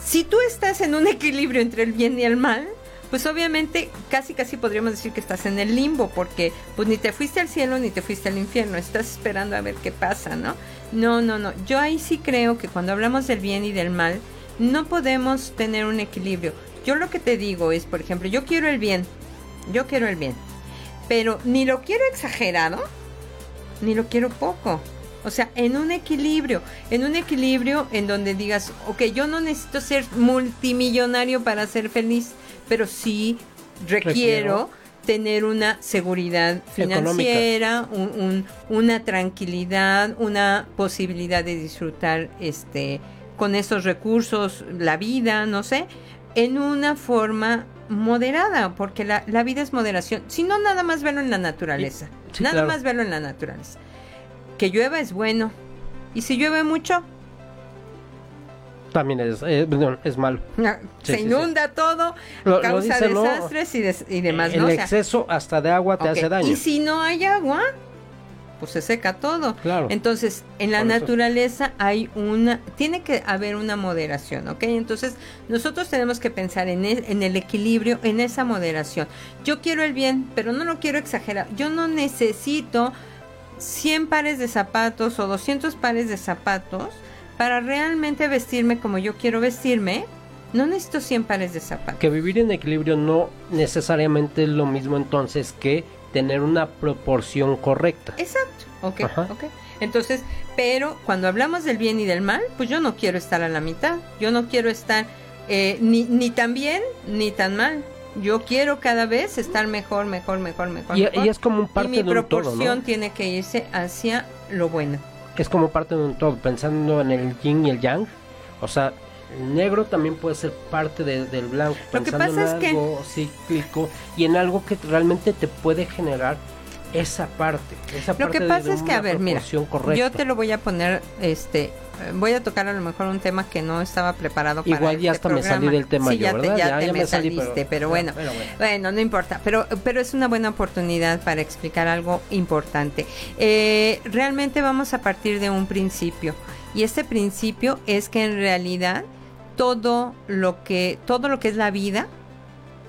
Si tú estás en un equilibrio entre el bien y el mal, pues obviamente casi casi podríamos decir que estás en el limbo, porque pues ni te fuiste al cielo ni te fuiste al infierno, estás esperando a ver qué pasa, ¿no? No, no, no. Yo ahí sí creo que cuando hablamos del bien y del mal, no podemos tener un equilibrio. Yo lo que te digo es, por ejemplo, yo quiero el bien, yo quiero el bien, pero ni lo quiero exagerado, ni lo quiero poco. O sea, en un equilibrio, en un equilibrio en donde digas, ok, yo no necesito ser multimillonario para ser feliz, pero sí requiero, Requiero. tener una seguridad financiera, un- un- una tranquilidad, una posibilidad de disfrutar este con esos recursos la vida, no sé, en una forma moderada, porque la, la vida es moderación. Si no, nada más verlo en la naturaleza. Sí, nada claro. más verlo en la naturaleza. Que llueva es bueno. Y si llueve mucho, También es, eh, no, es malo. Sí, se sí, sí. inunda todo, Lo- lo causa desastres y, des- y demás. El ¿no? O sea, exceso hasta de agua te hace daño. Y si no hay agua, pues se seca todo. Claro. Entonces, en la naturaleza hay una, tiene que haber una moderación, ¿ok? Entonces, nosotros tenemos que pensar en el, en el equilibrio, en esa moderación. Yo quiero el bien, pero no lo quiero exagerar. Yo no necesito 100 pares de zapatos o 200 pares de zapatos para realmente vestirme como yo quiero vestirme. No necesito 100 pares de zapatos. Que vivir en equilibrio no necesariamente es lo mismo entonces que tener una proporción correcta. Exacto, ok, Ajá. ok. Entonces, pero cuando hablamos del bien y del mal, pues yo no quiero estar a la mitad. Yo no quiero estar eh, ni, ni tan bien ni tan mal. Yo quiero cada vez estar mejor, mejor, mejor, mejor. Y, mejor. y es como un parte Y mi de un todo, proporción ¿no? tiene que irse hacia lo bueno. Es como parte de un todo, pensando en el yin y el yang. O sea, el negro también puede ser parte de- del blanco, Lo que pensando pasa en es que- algo cíclico y en algo que realmente te puede generar esa parte. Esa Lo parte que pasa de es que, a ver, mira, correcta. yo te lo voy a poner, este, voy a tocar a lo mejor un tema que no estaba preparado para Igual ya este hasta me salí del tema Sí, yo, ya te, ¿verdad? ya Ya- te ya me saliste, pero- pero, bueno, pero bueno. bueno, no importa, pero, pero es una buena oportunidad para explicar algo importante. Eh, realmente vamos a partir de un principio y este principio es que en realidad todo lo que todo lo que es la vida,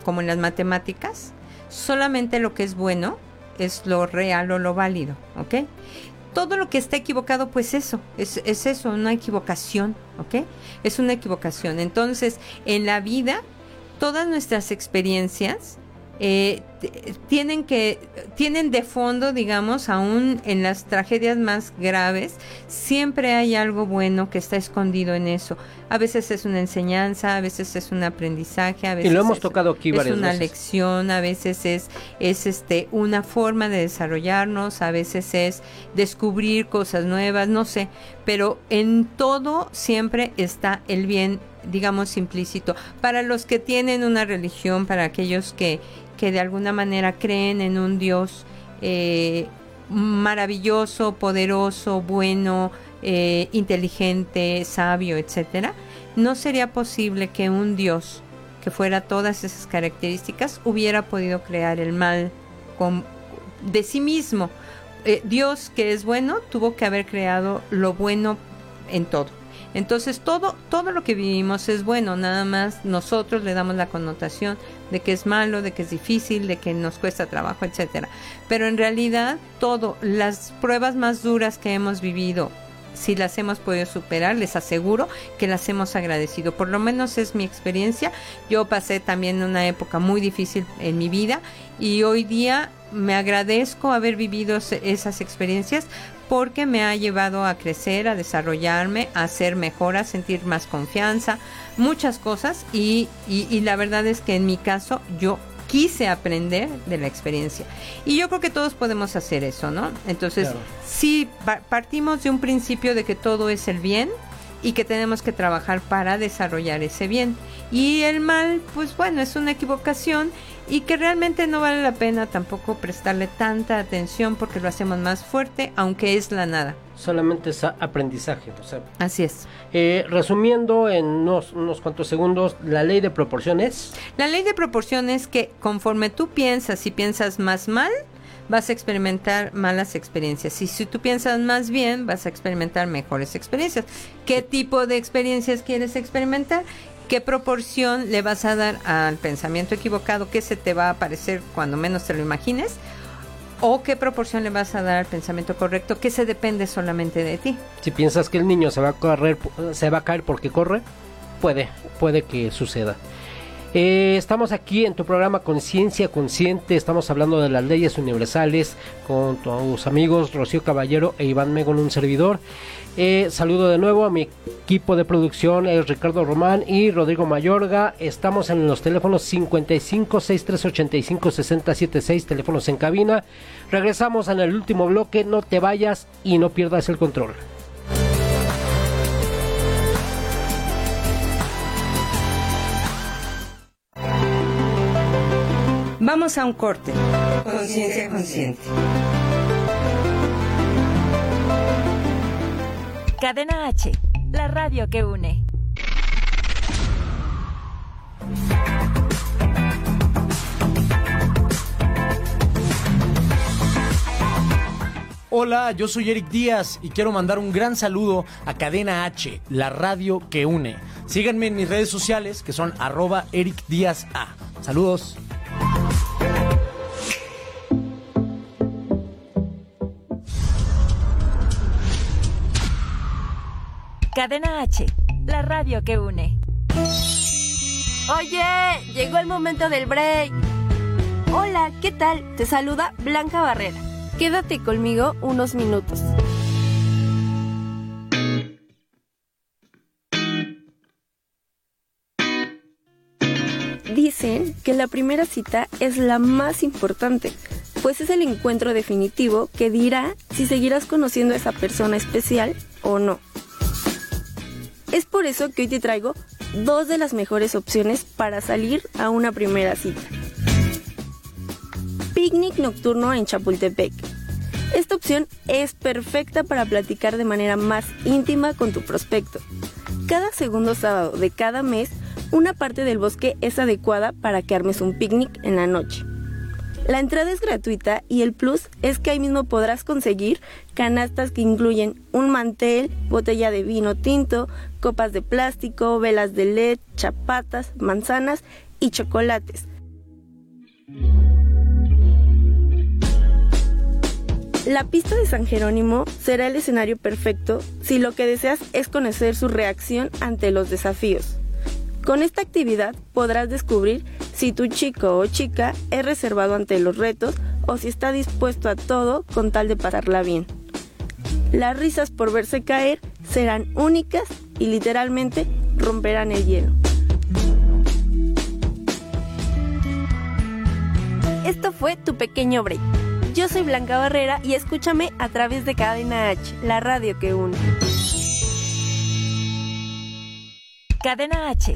como en las matemáticas, solamente lo que es bueno es lo real o lo válido, ¿ok? Todo lo que está equivocado, pues eso, es, es eso, una equivocación, ¿ok? Es una equivocación. Entonces, en la vida, todas nuestras experiencias eh, tienen que tienen de fondo digamos aún en las tragedias más graves siempre hay algo bueno que está escondido en eso a veces es una enseñanza a veces es un aprendizaje a veces y lo hemos es- tocado aquí es varias una veces. lección, a veces es, es este una forma de desarrollarnos, a veces es descubrir cosas nuevas, no sé, pero en todo siempre está el bien, digamos, implícito. Para los que tienen una religión, para aquellos que, que de alguna manera creen en un Dios eh, maravilloso, poderoso, bueno, eh, inteligente, sabio, etcétera, no sería posible que un Dios que fuera todas esas características hubiera podido crear el mal con, de sí mismo. Eh, Dios que es bueno tuvo que haber creado lo bueno en todo. Entonces todo todo lo que vivimos es bueno, nada más nosotros le damos la connotación de que es malo, de que es difícil, de que nos cuesta trabajo, etcétera. Pero en realidad todo las pruebas más duras que hemos vivido si las hemos podido superar, les aseguro que las hemos agradecido. Por lo menos es mi experiencia. Yo pasé también una época muy difícil en mi vida y hoy día me agradezco haber vivido esas experiencias porque me ha llevado a crecer, a desarrollarme, a ser mejor, a sentir más confianza, muchas cosas y, y- y la verdad es que en mi caso yo quise aprender de la experiencia. Y yo creo que todos podemos hacer eso, ¿no? Entonces, Claro. sí, pa- partimos de un principio de que todo es el bien y que tenemos que trabajar para desarrollar ese bien. Y el mal, pues bueno, es una equivocación y que realmente no vale la pena tampoco prestarle tanta atención porque lo hacemos más fuerte, aunque es la nada. Solamente es aprendizaje. O sea, Así es. eh, resumiendo en unos, unos cuantos segundos, la ley de proporciones. La ley de proporción es que conforme tú piensas y piensas más mal, vas a experimentar malas experiencias. Y si tú piensas más bien, vas a experimentar mejores experiencias. ¿Qué tipo de experiencias quieres experimentar? ¿Qué proporción le vas a dar al pensamiento equivocado que se te va a aparecer cuando menos te lo imagines? ¿O qué proporción le vas a dar al pensamiento correcto que se depende solamente de ti? Si piensas que el niño se va a correr, se va a caer porque corre, puede, puede que suceda. Eh, estamos aquí en tu programa Conciencia Consciente, estamos hablando de las leyes universales con tus amigos Rocío Caballero e Iván Megon, un servidor. Eh, saludo de nuevo a mi equipo de producción, Ricardo Román y Rodrigo Mayorga. Estamos en los teléfonos 55 6385 6076, teléfonos en cabina. Regresamos en el último bloque, no te vayas y no pierdas el control. Vamos a un corte. Conciencia consciente. Cadena H, la radio que une. Hola, yo soy Eric Díaz y quiero mandar un gran saludo a Cadena H, la radio que une. Síganme en mis redes sociales que son arroba Eric. Saludos. Cadena H, la radio que une. Oye, llegó el momento del break. Hola, ¿qué tal? Te saluda Blanca Barrera. Quédate conmigo unos minutos. Dicen que la primera cita es la más importante, pues es el encuentro definitivo que dirá si seguirás conociendo a esa persona especial o no. Es por eso que hoy te traigo dos de las mejores opciones para salir a una primera cita. Picnic nocturno en Chapultepec. Esta opción es perfecta para platicar de manera más íntima con tu prospecto. Cada segundo sábado de cada mes, una parte del bosque es adecuada para que armes un picnic en la noche. La entrada es gratuita y el plus es que ahí mismo podrás conseguir canastas que incluyen un mantel, botella de vino tinto, copas de plástico, velas de LED, chapatas, manzanas y chocolates. La pista de San Jerónimo será el escenario perfecto si lo que deseas es conocer su reacción ante los desafíos. Con esta actividad podrás descubrir si tu chico o chica es reservado ante los retos o si está dispuesto a todo con tal de pasarla bien. Las risas por verse caer serán únicas y literalmente romperán el hielo. Esto fue tu pequeño break. Yo soy Blanca Barrera y escúchame a través de Cadena H, la radio que une. Cadena H,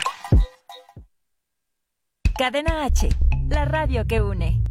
Cadena H, la radio que une.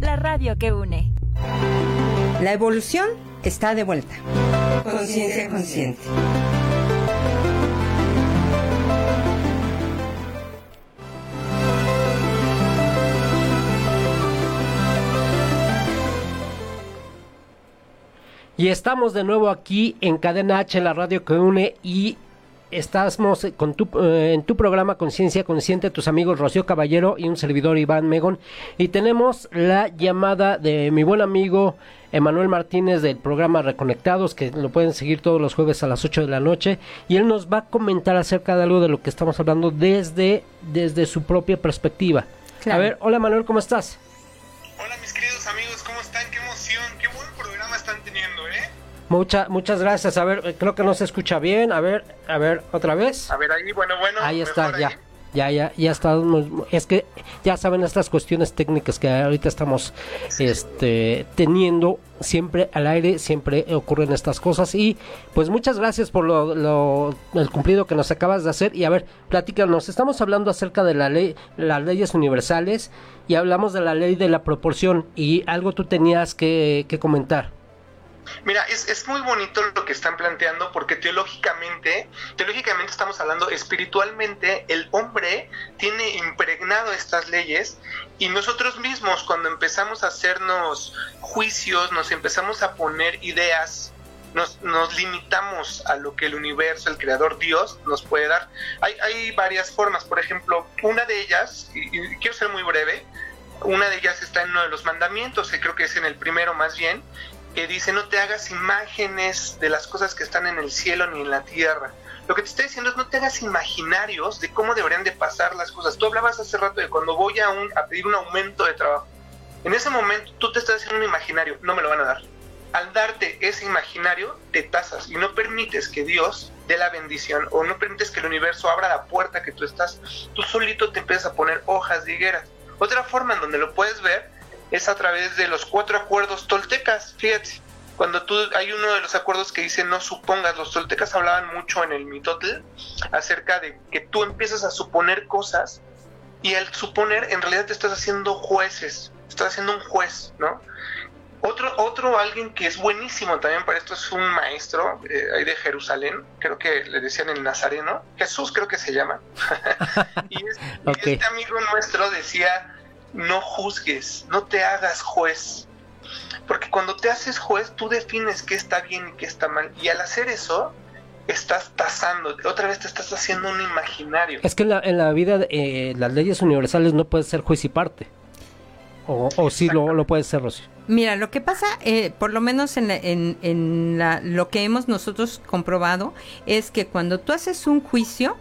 la radio que une. La evolución está de vuelta. Conciencia consciente. Y estamos de nuevo aquí en Cadena H, la radio que une y estamos con tu, eh, en tu programa Conciencia Consciente, tus amigos Rocío Caballero y un servidor Iván Megón. Y tenemos la llamada de mi buen amigo Emanuel Martínez del programa Reconectados, que lo pueden seguir todos los jueves a las 8 de la noche. Y él nos va a comentar acerca de algo de lo que estamos hablando desde, desde su propia perspectiva. Claro. A ver, hola Manuel, ¿cómo estás? Mucha, muchas gracias. A ver, eh, creo que no se escucha bien. A ver, a ver, otra vez. A ver, ahí, bueno, bueno. Ahí está, ya. Ya, ya, ya está. Es que ya saben estas cuestiones técnicas que ahorita estamos este, teniendo siempre al aire, siempre ocurren estas cosas. Y pues muchas gracias por lo, lo- el cumplido que nos acabas de hacer. Y a ver, platícanos. Estamos hablando acerca de la ley, las leyes universales y hablamos de la ley de la proporción. Y algo tú tenías que, que comentar. Mira, es, es muy bonito lo que están planteando porque teológicamente, teológicamente estamos hablando espiritualmente, el hombre tiene impregnado estas leyes y nosotros mismos cuando empezamos a hacernos juicios, nos empezamos a poner ideas, nos, nos limitamos a lo que el universo, el creador Dios nos puede dar. Hay, hay varias formas, por ejemplo, una de ellas, y, quiero ser muy breve, una de ellas está en uno de los mandamientos, que creo que es en el primero más bien, que dice no te hagas imágenes de las cosas que están en el cielo ni en la tierra. Lo que te está diciendo es no te hagas imaginarios de cómo deberían de pasar las cosas. Tú hablabas hace rato de cuando voy a, un, a pedir un aumento de trabajo. En ese momento tú te estás haciendo un imaginario, no me lo van a dar. Al darte ese imaginario, te tasas y no permites que Dios dé la bendición o no permites que el universo abra la puerta que tú estás. Tú solito te empiezas a poner hojas de higueras. Otra forma en donde lo puedes ver es a través de los cuatro acuerdos toltecas. Fíjate, cuando tú hay uno de los acuerdos que dice no supongas, los toltecas hablaban mucho en el mitotl acerca de que tú empiezas a suponer cosas y al suponer en realidad te estás haciendo jueces, estás haciendo un juez, ¿no? Otro, otro alguien que es buenísimo también para esto es un maestro eh, ahí de Jerusalén, creo que le decían el Nazareno, Jesús creo que se llama. y, es- y este amigo nuestro decía, no juzgues, no te hagas juez. Porque cuando te haces juez, tú defines qué está bien y qué está mal. Y al hacer eso, estás tasando, otra vez te estás haciendo un imaginario. Es que en la, en la vida, eh, las leyes universales no puede ser juez y parte. O, o sí lo, lo puede ser, Rocío. Mira, lo que pasa, eh, por lo menos en, la- en, en la- lo que hemos nosotros comprobado, es que cuando tú haces un juicio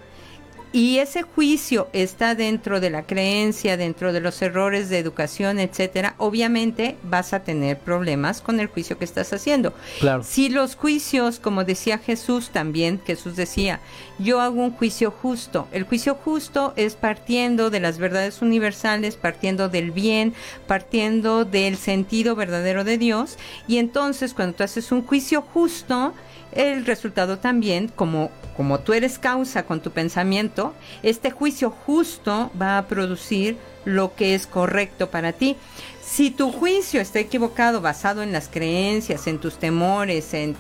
y ese juicio está dentro de la creencia, dentro de los errores de educación, etcétera, obviamente vas a tener problemas con el juicio que estás haciendo. Claro. Si los juicios, como decía Jesús también, Jesús decía, yo hago un juicio justo. El juicio justo es partiendo de las verdades universales, partiendo del bien, partiendo del sentido verdadero de Dios. Y entonces cuando tú haces un juicio justo, el resultado también, como, como tú eres causa con tu pensamiento, este juicio justo va a producir lo que es correcto para ti. Si tu juicio está equivocado, basado en las creencias, en tus temores, en,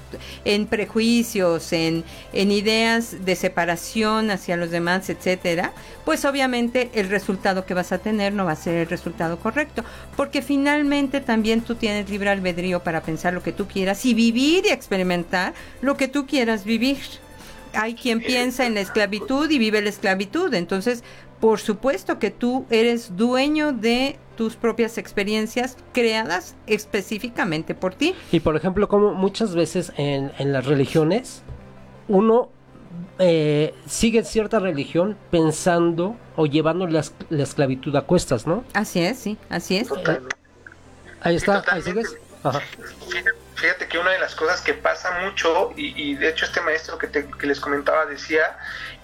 prejuicios, en, en ideas de separación hacia los demás, etcétera, pues obviamente el resultado que vas a tener no va a ser el resultado correcto, porque finalmente también tú tienes libre albedrío para pensar lo que tú quieras y vivir y experimentar lo que tú quieras vivir. Hay quien piensa en la esclavitud y vive la esclavitud, entonces por supuesto que tú eres dueño de tus propias experiencias creadas específicamente por ti. Y por ejemplo, como muchas veces en, en las religiones, uno eh, sigue cierta religión pensando o llevando la esclavitud a cuestas, ¿no? Así es, sí, así es. Ahí está, ahí sigues. Ajá. Fíjate, que una de las cosas que pasa mucho, y, y de hecho este maestro que, te- que les comentaba decía,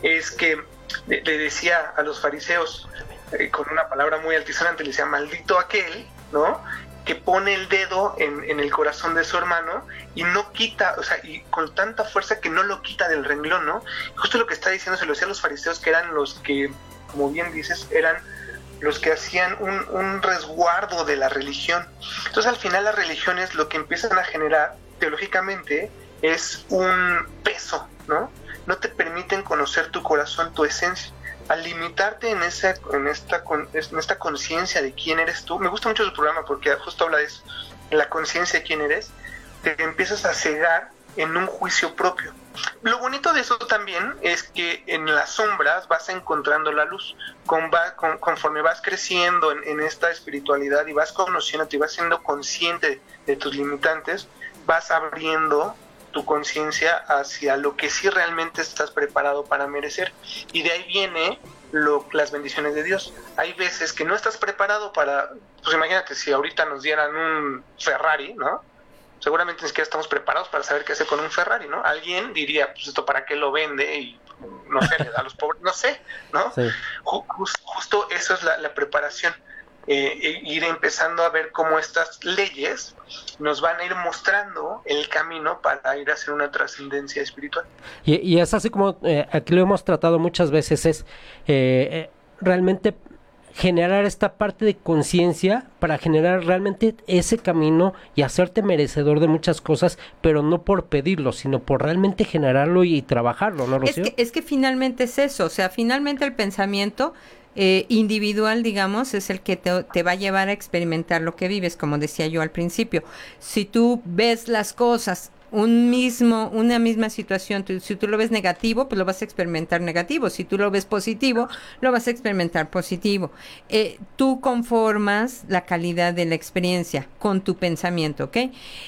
es que le, le decía a los fariseos, eh, con una palabra muy altisonante, le decía, maldito aquel, ¿no? Que pone el dedo en, en el corazón de su hermano y no quita, o sea, y con tanta fuerza que no lo quita del renglón, ¿no? Justo lo que está diciendo se lo decía a los fariseos, que eran los que, como bien dices, eran los que hacían un, resguardo de la religión. Entonces al final las religiones lo que empiezan a generar teológicamente es un peso, ¿no? No te permiten conocer tu corazón, tu esencia. Al limitarte en, esa, en esta, en esta conciencia de quién eres tú, me gusta mucho su programa porque justo habla de eso, en la conciencia de quién eres, te empiezas a cegar en un juicio propio. Lo también es que en las sombras vas encontrando la luz. Conforme vas creciendo en, esta espiritualidad y vas conociéndote y vas siendo consciente de tus limitantes, vas abriendo tu conciencia hacia lo que sí realmente estás preparado para merecer. Y de ahí viene las bendiciones de Dios. Hay veces que no estás preparado para, pues imagínate si ahorita nos dieran un Ferrari, ¿no? Seguramente ni siquiera estamos preparados para saber qué hacer con un Ferrari, ¿no? Alguien diría, pues esto para qué lo vende y no sé, le da a los pobres, no sé, ¿no? Sí. Ju- jus- justo eso es la, la preparación, eh, e- ir empezando a ver cómo estas leyes nos van a ir mostrando el camino para ir hacia una trascendencia espiritual. Y, y es así como eh, aquí lo hemos tratado muchas veces, es eh, eh, realmente generar esta parte de conciencia para generar realmente ese camino y hacerte merecedor de muchas cosas, pero no por pedirlo, sino por realmente generarlo y trabajarlo, ¿no, Es Rocío? que, es que finalmente es eso, o sea, finalmente el pensamiento eh, individual, digamos, es el que te, te va a llevar a experimentar lo que vives, como decía yo al principio. Si tú ves las cosas, un mismo, una misma situación, tú- si tú lo ves negativo, pues lo vas a experimentar negativo. Si tú lo ves positivo, lo vas a experimentar positivo. Eh, tú conformas la calidad de la experiencia con tu pensamiento, ¿ok?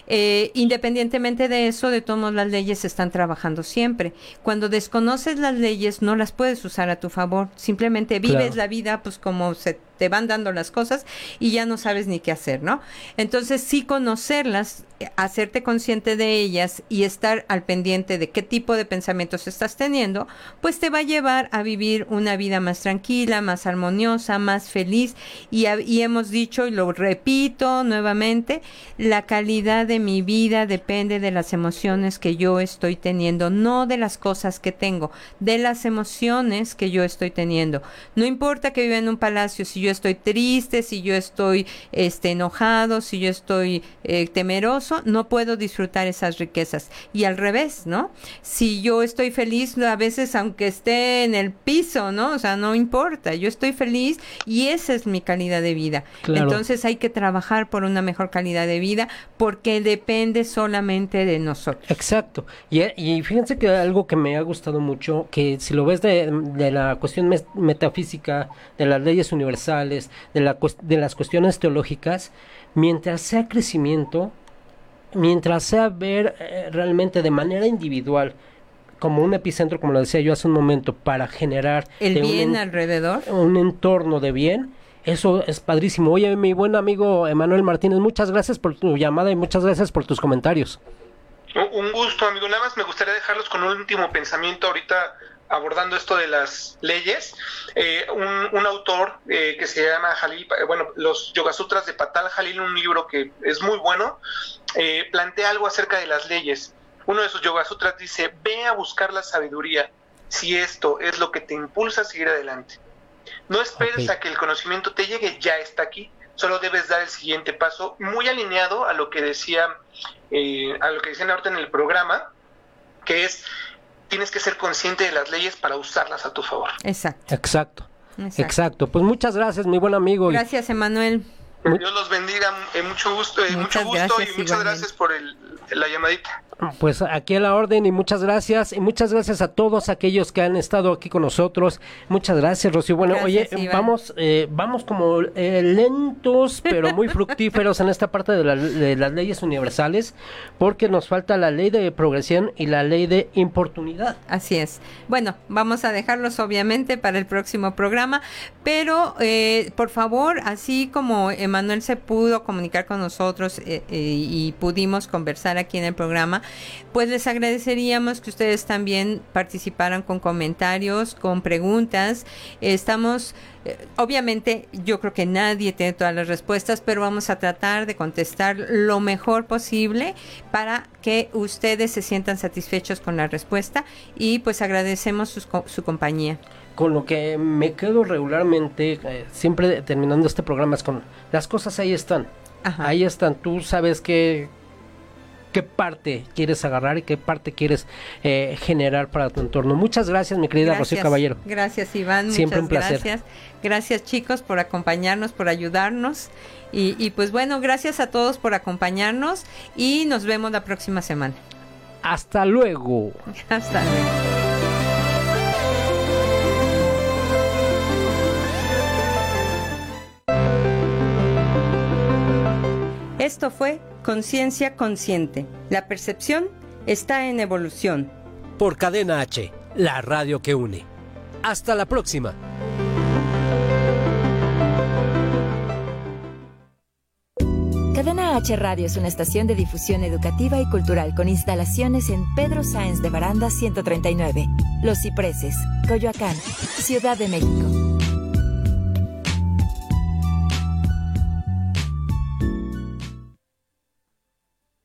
Eh, independientemente de eso, de todos modos, las leyes están trabajando siempre. Cuando desconoces las leyes, no las puedes usar a tu favor. Simplemente vives Claro. la vida, pues como se te van dando las cosas y ya no sabes ni qué hacer, ¿no? Entonces, sí conocerlas, eh, hacerte consciente de ellas y estar al pendiente de qué tipo de pensamientos estás teniendo, pues te va a llevar a vivir una vida más tranquila, más armoniosa, más feliz. Y, y hemos dicho, y lo repito nuevamente, la calidad de mi vida depende de las emociones que yo estoy teniendo, no de las cosas que tengo, de las emociones que yo estoy teniendo. No importa que viva en un palacio, si yo estoy triste, si yo estoy este, enojado, si yo estoy eh, temeroso, no puedo disfrutar esas riquezas. Y al revés, ¿no? Si yo estoy feliz, a veces aunque esté en el piso, ¿no? O sea, no importa, yo estoy feliz y esa es mi calidad de vida. Claro. Entonces hay que trabajar por una mejor calidad de vida porque depende solamente de nosotros. Exacto. Y, y fíjense que algo que me ha gustado mucho, que si lo ves de, de la cuestión metafísica, de las leyes universales, de, la, de las cuestiones teológicas, mientras sea crecimiento, mientras sea ver eh, realmente de manera individual, como un epicentro, como lo decía yo hace un momento, para generar El un bien en- alrededor. un entorno de bien, eso es padrísimo. Oye, mi buen amigo Emanuel Martínez, muchas gracias por tu llamada y muchas gracias por tus comentarios. Un- Un gusto, amigo. Nada más me gustaría dejarlos con un último pensamiento ahorita abordando esto de las leyes. Eh, un, un autor eh, que se llama Jalil, eh, bueno, los Yoga Sutras de Patal Jalil, un libro que es muy bueno, eh, plantea algo acerca de las leyes. Uno de sus Yoga Sutras dice, ve a buscar la sabiduría si esto es lo que te impulsa a seguir adelante. No esperes a que el conocimiento te llegue, ya está aquí. Solo debes dar el siguiente paso, muy alineado a lo que decía, a lo que decían ahorita en el programa, que es tienes que ser consciente de las leyes para usarlas a tu favor. Exacto. Exacto. Exacto. Exacto. Pues muchas gracias, mi buen amigo. Gracias, Emanuel. Dios los bendiga, eh, mucho gusto, eh, mucho gusto gracias, y muchas igualmente. gracias por el, la llamadita. Pues aquí a la orden y muchas gracias. Y muchas gracias a todos aquellos que han estado aquí con nosotros. Muchas gracias, Rocío. Bueno, Gracias, oye, Iván. vamos eh, vamos como eh, lentos, pero muy fructíferos en esta parte de, la- de las leyes universales, porque nos falta la ley de progresión y la ley de importunidad. Así es. Bueno, vamos a dejarlos obviamente para el próximo programa, pero eh, por favor, así como Emanuel se pudo comunicar con nosotros eh, eh, y pudimos conversar aquí en el programa, pues les agradeceríamos que ustedes también participaran con comentarios, con preguntas. Estamos, eh, obviamente, yo creo que nadie tiene todas las respuestas, pero vamos a tratar de contestar lo mejor posible para que ustedes se sientan satisfechos con la respuesta y pues agradecemos sus co- su compañía. Con lo que me quedo regularmente, eh, siempre terminando este programa, es con las cosas ahí están. Ahí están. Tú sabes que qué parte quieres agarrar y qué parte quieres eh, generar para tu entorno. Muchas gracias, mi querida Rocío Caballero. Gracias, Iván. Siempre muchas un placer. gracias. Gracias, chicos, por acompañarnos, por ayudarnos. Y, y pues bueno, gracias a todos por acompañarnos y nos vemos la próxima semana. Hasta luego. Hasta luego. Esto fue Conciencia Consciente. La percepción está en evolución. Por Cadena H, la radio que une. Hasta la próxima. Cadena H Radio es una estación de difusión educativa y cultural con instalaciones en Pedro Sáenz de Baranda 139, Los Cipreses, Coyoacán, Ciudad de México.